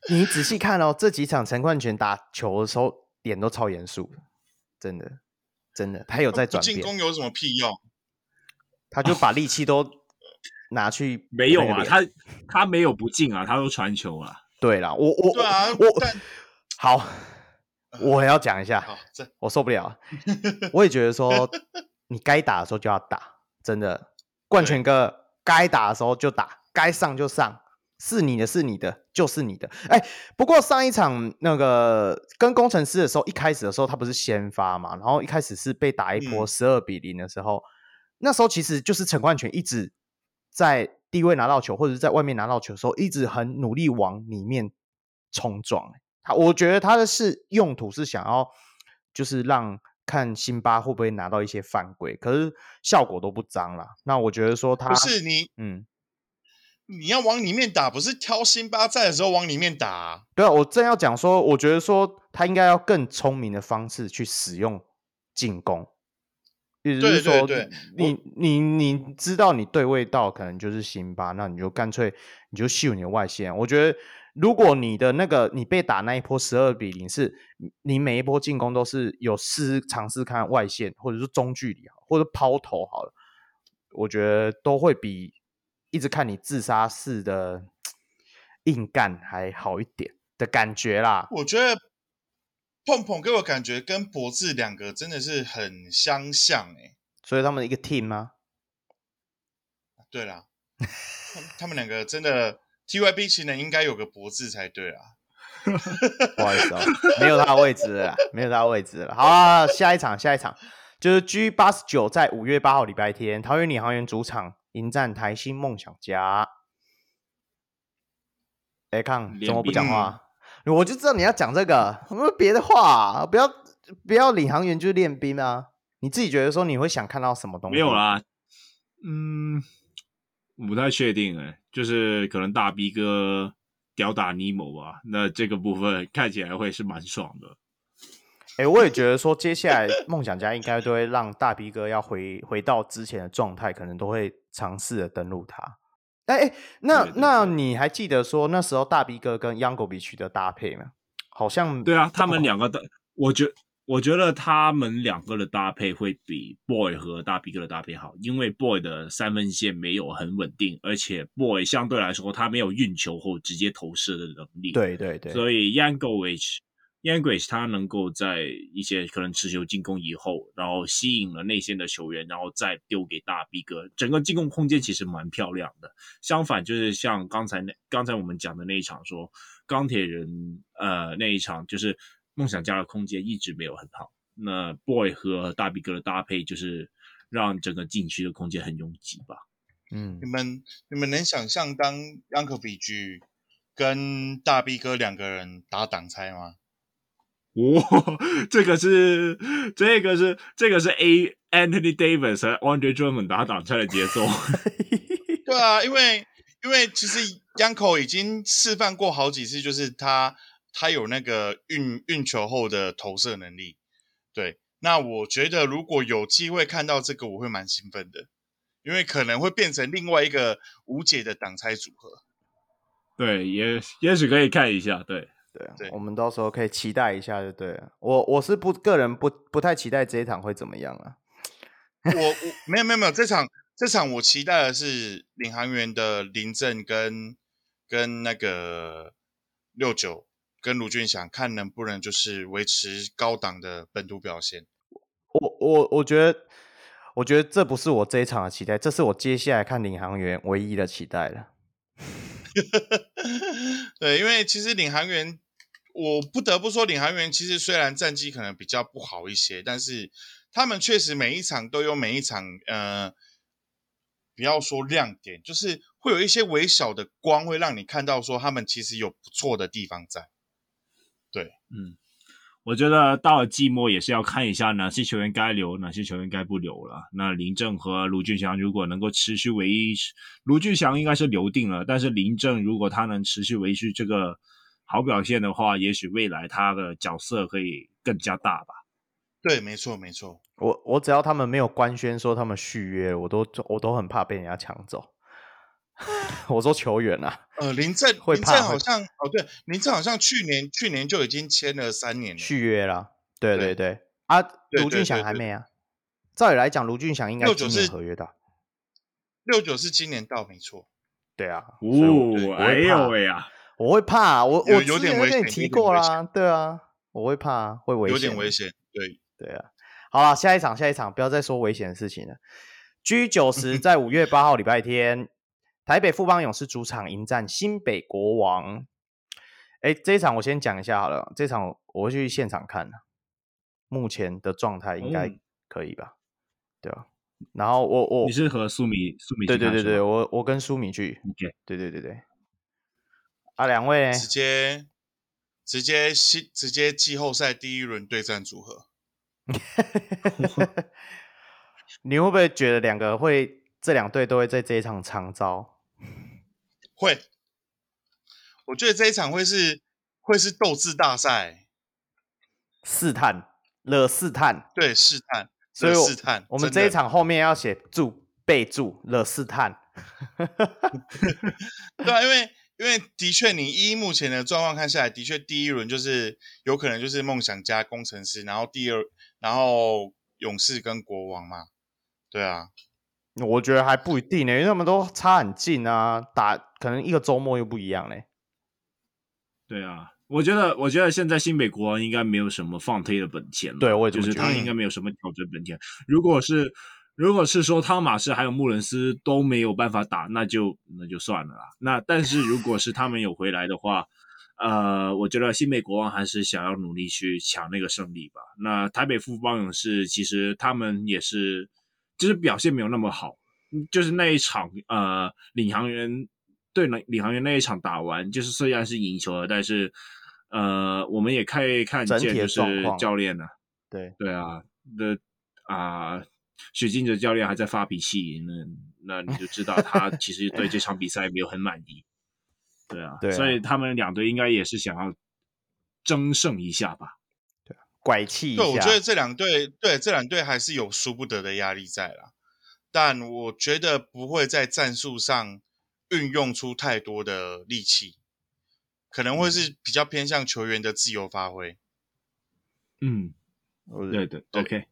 你仔细看哦，这几场陈冠泉打球的时候，脸都超严肃，真的。真的，他有在转变。进攻有什么屁用？他就把力气都拿去没有啊，他他没有不进啊，他都传球啊。对啦，我我对啊，我好，我要讲一下，我受不了。我也觉得说，你该打的时候就要打，真的，冠权哥该打的时候就打，该上就上。是你的，是你的，就是你的。哎，不过上一场那个跟工程师的时候，一开始的时候他不是先发嘛，然后一开始是被打一波十二比零的时候，嗯、那时候其实就是陈冠权一直在低位拿到球，或者是在外面拿到球的时候，一直很努力往里面冲撞。他我觉得他的是用途是想要就是让看辛巴会不会拿到一些犯规，可是效果都不彰啦。那我觉得说他不是你嗯。你要往里面打，不是挑辛巴在的时候往里面打啊。对啊，我正要讲说，我觉得说他应该要更聪明的方式去使用进攻。也就是说，对对对，你你你知道你对位到可能就是辛巴，那你就干脆你就秀你的外线。我觉得如果你的那个你被打那一波十二比零，是你每一波进攻都是有试尝试看外线，或者是中距离，或者抛投好了，我觉得都会比。一直看你自杀式的硬干还好一点的感觉啦。我觉得碰碰给我感觉跟博智两个真的是很相像哎，所以他们一个 team 吗？对啦，他们两个真的 TYB 其实应该有个博智才对啊。不好意思啊，没有他的位置了，没有他的位置了。好啊，下一场，下一场就是 G 八十九，在五月八号礼拜天，桃园领航员主场。迎战台新梦想家，哎，康怎么不讲话？我就知道你要讲这个，有没有别的话、啊？不要不要领航员就练兵啊！你自己觉得说你会想看到什么东西？没有啦，嗯，不太确定哎，就是可能大 B 哥吊打尼莫吧。那这个部分看起来会是蛮爽的。哎、欸，我也觉得说，接下来梦想家应该都会让大 B 哥要回回到之前的状态，可能都会尝试的登录他。哎、欸、哎，那那你还记得说那时候大 B 哥跟 Yankovic 的搭配吗？好像对啊，他们两个的，我觉我觉得他们两个的搭配会比 Boy 和大 B 哥的搭配好，因为 Boy 的三分线没有很稳定，而且 Boy 相对来说他没有运球后直接投射的能力。对对对，所以 Yankovic 他能够在一些可能持球进攻以后，然后吸引了内线的球员，然后再丢给大 B 哥，整个进攻空间其实蛮漂亮的。相反，就是像刚才那刚才我们讲的那一场说，说钢铁人呃那一场，就是梦想家的空间一直没有很好。那 Boy 和大 B 哥的搭配，就是让整个禁区的空间很拥挤吧。嗯，你们你们能想象当 Yankovic 跟大 B 哥两个人打挡拆吗？哇、哦，这个是这个是这个是 A Anthony Davis 和 Andre Drummond 打挡拆的节奏。对啊，因为因为其实 Yanko 已经示范过好几次，就是他他有那个运运球后的投射能力。对，那我觉得如果有机会看到这个，我会蛮兴奋的，因为可能会变成另外一个无解的挡拆组合。对，也也许可以看一下。对对啊，对我们到时候可以期待一下，就对了。我我是不个人不不太期待这一场会怎么样啊。我我没有没有没有，这场这场我期待的是领航员的林振跟跟那个六九跟卢俊祥，看能不能就是维持高档的本土表现。我我我觉得，我觉得这不是我这一场的期待，这是我接下来看领航员唯一的期待了。对，因为其实领航员，我不得不说，领航员其实虽然战绩可能比较不好一些，但是他们确实每一场都有每一场，呃，不要说亮点，就是会有一些微小的光，会让你看到说他们其实有不错的地方在。对，嗯。我觉得到了季末也是要看一下哪些球员该留，哪些球员该不留了。那林正和卢俊祥如果能够持续维持，卢俊祥应该是留定了，但是林正如果他能持续维持这个好表现的话，也许未来他的角色可以更加大吧。对，没错，没错。我我只要他们没有官宣说他们续约，我都我都很怕被人家抢走。我说球员啊，呃，林政会怕好像哦，对，林政好像去年去年就已经签了三年了续约了，对对对，对啊，卢俊祥还没啊。照理来讲，卢俊祥应该今年合约到，六九是今年到，没错。对啊，哦，哎呦喂啊，我会怕，我我有点危险，跟你提过啦，对啊，我会怕，会危险，有点危险，对对啊。好了，下一场，下一场，不要再说危险的事情了。G 九十 在五月八号礼拜天。台北富邦勇士主场迎战新北国王。哎，这一场我先讲一下好了。这场我会去现场看，目前的状态应该可以吧？嗯、对啊。然后我我你是和苏米苏米对对对对，我我跟苏米去。对对对对。啊，两位直接直接新直接季后赛第一轮对战组合。你会不会觉得两个会这两队都会在这一场长招？会，我觉得这一场会是会是斗智大赛，试探，了试探，对，试探，所以试探，我们这一场后面要写注备注，了试探。对啊，因为因为的确，你一目前的状况看下来，的确第一轮就是有可能就是梦想家工程师，然后第二，然后勇士跟国王嘛，对啊。我觉得还不一定呢，因为他们都差很近啊，打可能一个周末又不一样嘞。对啊，我觉得，我觉得现在新北国王应该没有什么放推的本钱了。对，我也就是他应该没有什么挑战本钱。如果是，如果是说汤马士还有穆伦斯都没有办法打，那就那就算了啦。那但是如果是他们有回来的话，呃，我觉得新北国王还是想要努力去抢那个胜利吧。那台北富邦勇士其实他们也是。就是表现没有那么好，就是那一场呃领航员对领领航员那一场打完，就是虽然是赢球了，但是呃我们也可以看见就是教练呢、啊，对对啊，的啊、呃、许金哲教练还在发脾气，那那你就知道他 其实对这场比赛没有很满意，对啊，对啊，所以他们两队应该也是想要争胜一下吧。拐气一下，对，我觉得这两队，对这两队还是有输不得的压力在啦，但我觉得不会在战术上运用出太多的力气，可能会是比较偏向球员的自由发挥。嗯，对对，OK，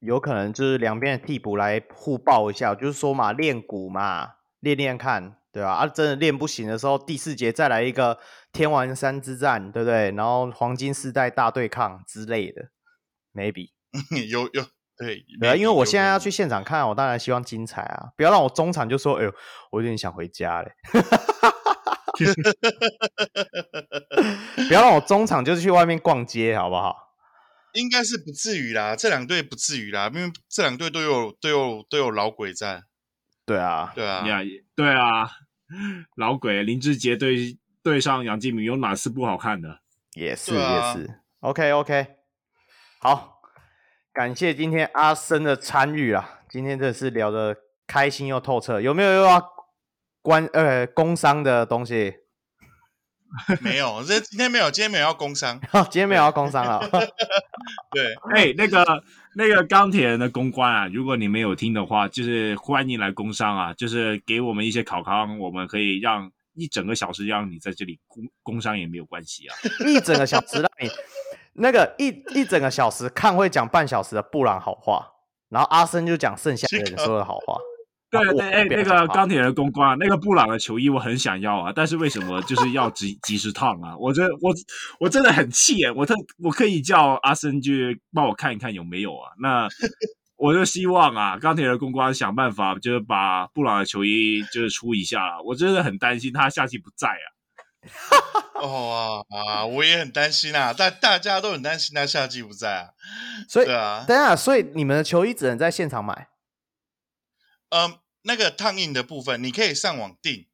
有可能就是两边的替补来互爆一下，就是说嘛，练鼓嘛，练练看。对啊，啊，真的练不行的时候，第四节再来一个天王山之战，对不对？然后黄金世代大对抗之类的，maybe 有有对对啊，因为我现在要去现场看，我当然希望精彩啊！不要让我中场就说，哎呦，我有点想回家嘞。不要让我中场就是去外面逛街，好不好？应该是不至于啦，这两队不至于啦，因为这两队都有都有都有老鬼在。对啊，对啊，对啊，老鬼林志杰对对上杨敬明有哪次不好看的？也是、啊、也是，OK OK，好，感谢今天阿森的参与啊，今天真的是聊的开心又透彻，有没有又要关呃工商的东西？没有，这今天没有，今天没有要工商。今天没有要工商了。对，哎，那个那个钢铁人的公关啊，如果你没有听的话，就是欢迎来工商啊，就是给我们一些考康，我们可以让 一整个小时让你在这里工工伤也没有关系啊，一整个小时让你那个一一整个小时看会讲半小时的布朗好话，然后阿森就讲剩下的人说的好话。对对，哎，那个钢铁人公关，那个布朗的球衣我很想要啊，但是为什么就是要及及时烫啊？我这我我真的很气哎，我特我可以叫阿森去帮我看一看有没有啊？那我就希望啊，钢铁人公关想办法，就是把布朗的球衣就是出一下，我真的很担心他下季不在啊。哦啊啊，我也很担心啊，大大家都很担心他下季不在啊。所以对啊，等下，所以你们的球衣只能在现场买。嗯。那个烫印的部分，你可以上网订，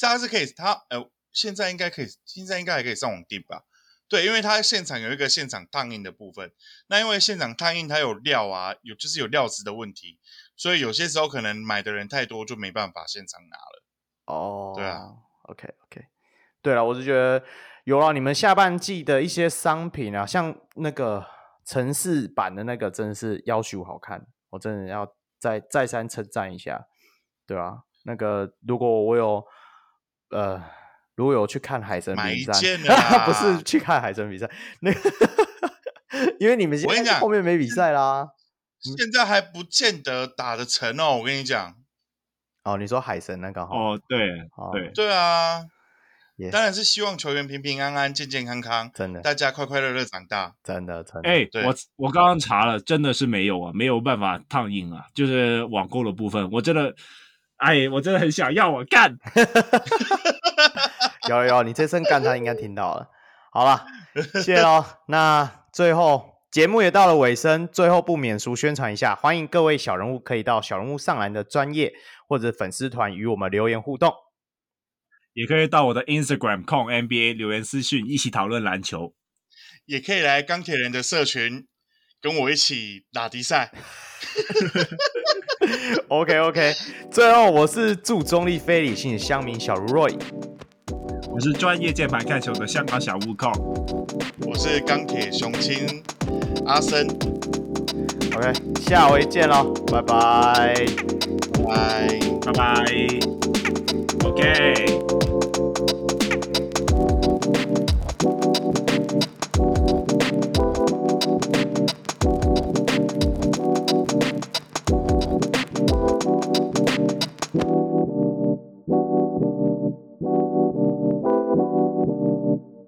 它是可以，他呃，现在应该可以，现在应该还可以上网订吧？对，因为它现场有一个现场烫印的部分，那因为现场烫印它有料啊，有就是有料子的问题，所以有些时候可能买的人太多，就没办法现场拿了。哦，对啊，OK OK，对了，我就觉得有了你们下半季的一些商品啊，像那个城市版的那个，真的是要求好看，我真的要再再三称赞一下。对啊，那个如果我有呃，如果有去看海神比赛，不是去看海神比赛，那个因为你们现在后面没比赛啦，现在还不见得打得成哦。我跟你讲，哦，你说海神那个哦，对对。对啊，yes. 当然是希望球员平平安安、健健康康，真的，大家快快乐乐长大，真的，真的。哎，我我刚刚查了，真的是没有啊，没有办法烫印啊，就是网购的部分，我真的。哎，我真的很想要我干，有有，你这声干他应该听到了。好了，谢喽。那最后节目也到了尾声，最后不免俗宣传一下，欢迎各位小人物可以到小人物上篮的专业或者粉丝团与我们留言互动，也可以到我的 Instagram 控 NBA 留言私讯一起讨论篮球，也可以来钢铁人的社群跟我一起打比赛。OK OK，最后我是祝中立非理性的乡民小如 Roy，我是专业键盘看球的香港小悟空，我是钢铁雄心阿森。OK，下回见喽，拜拜，拜拜拜，OK。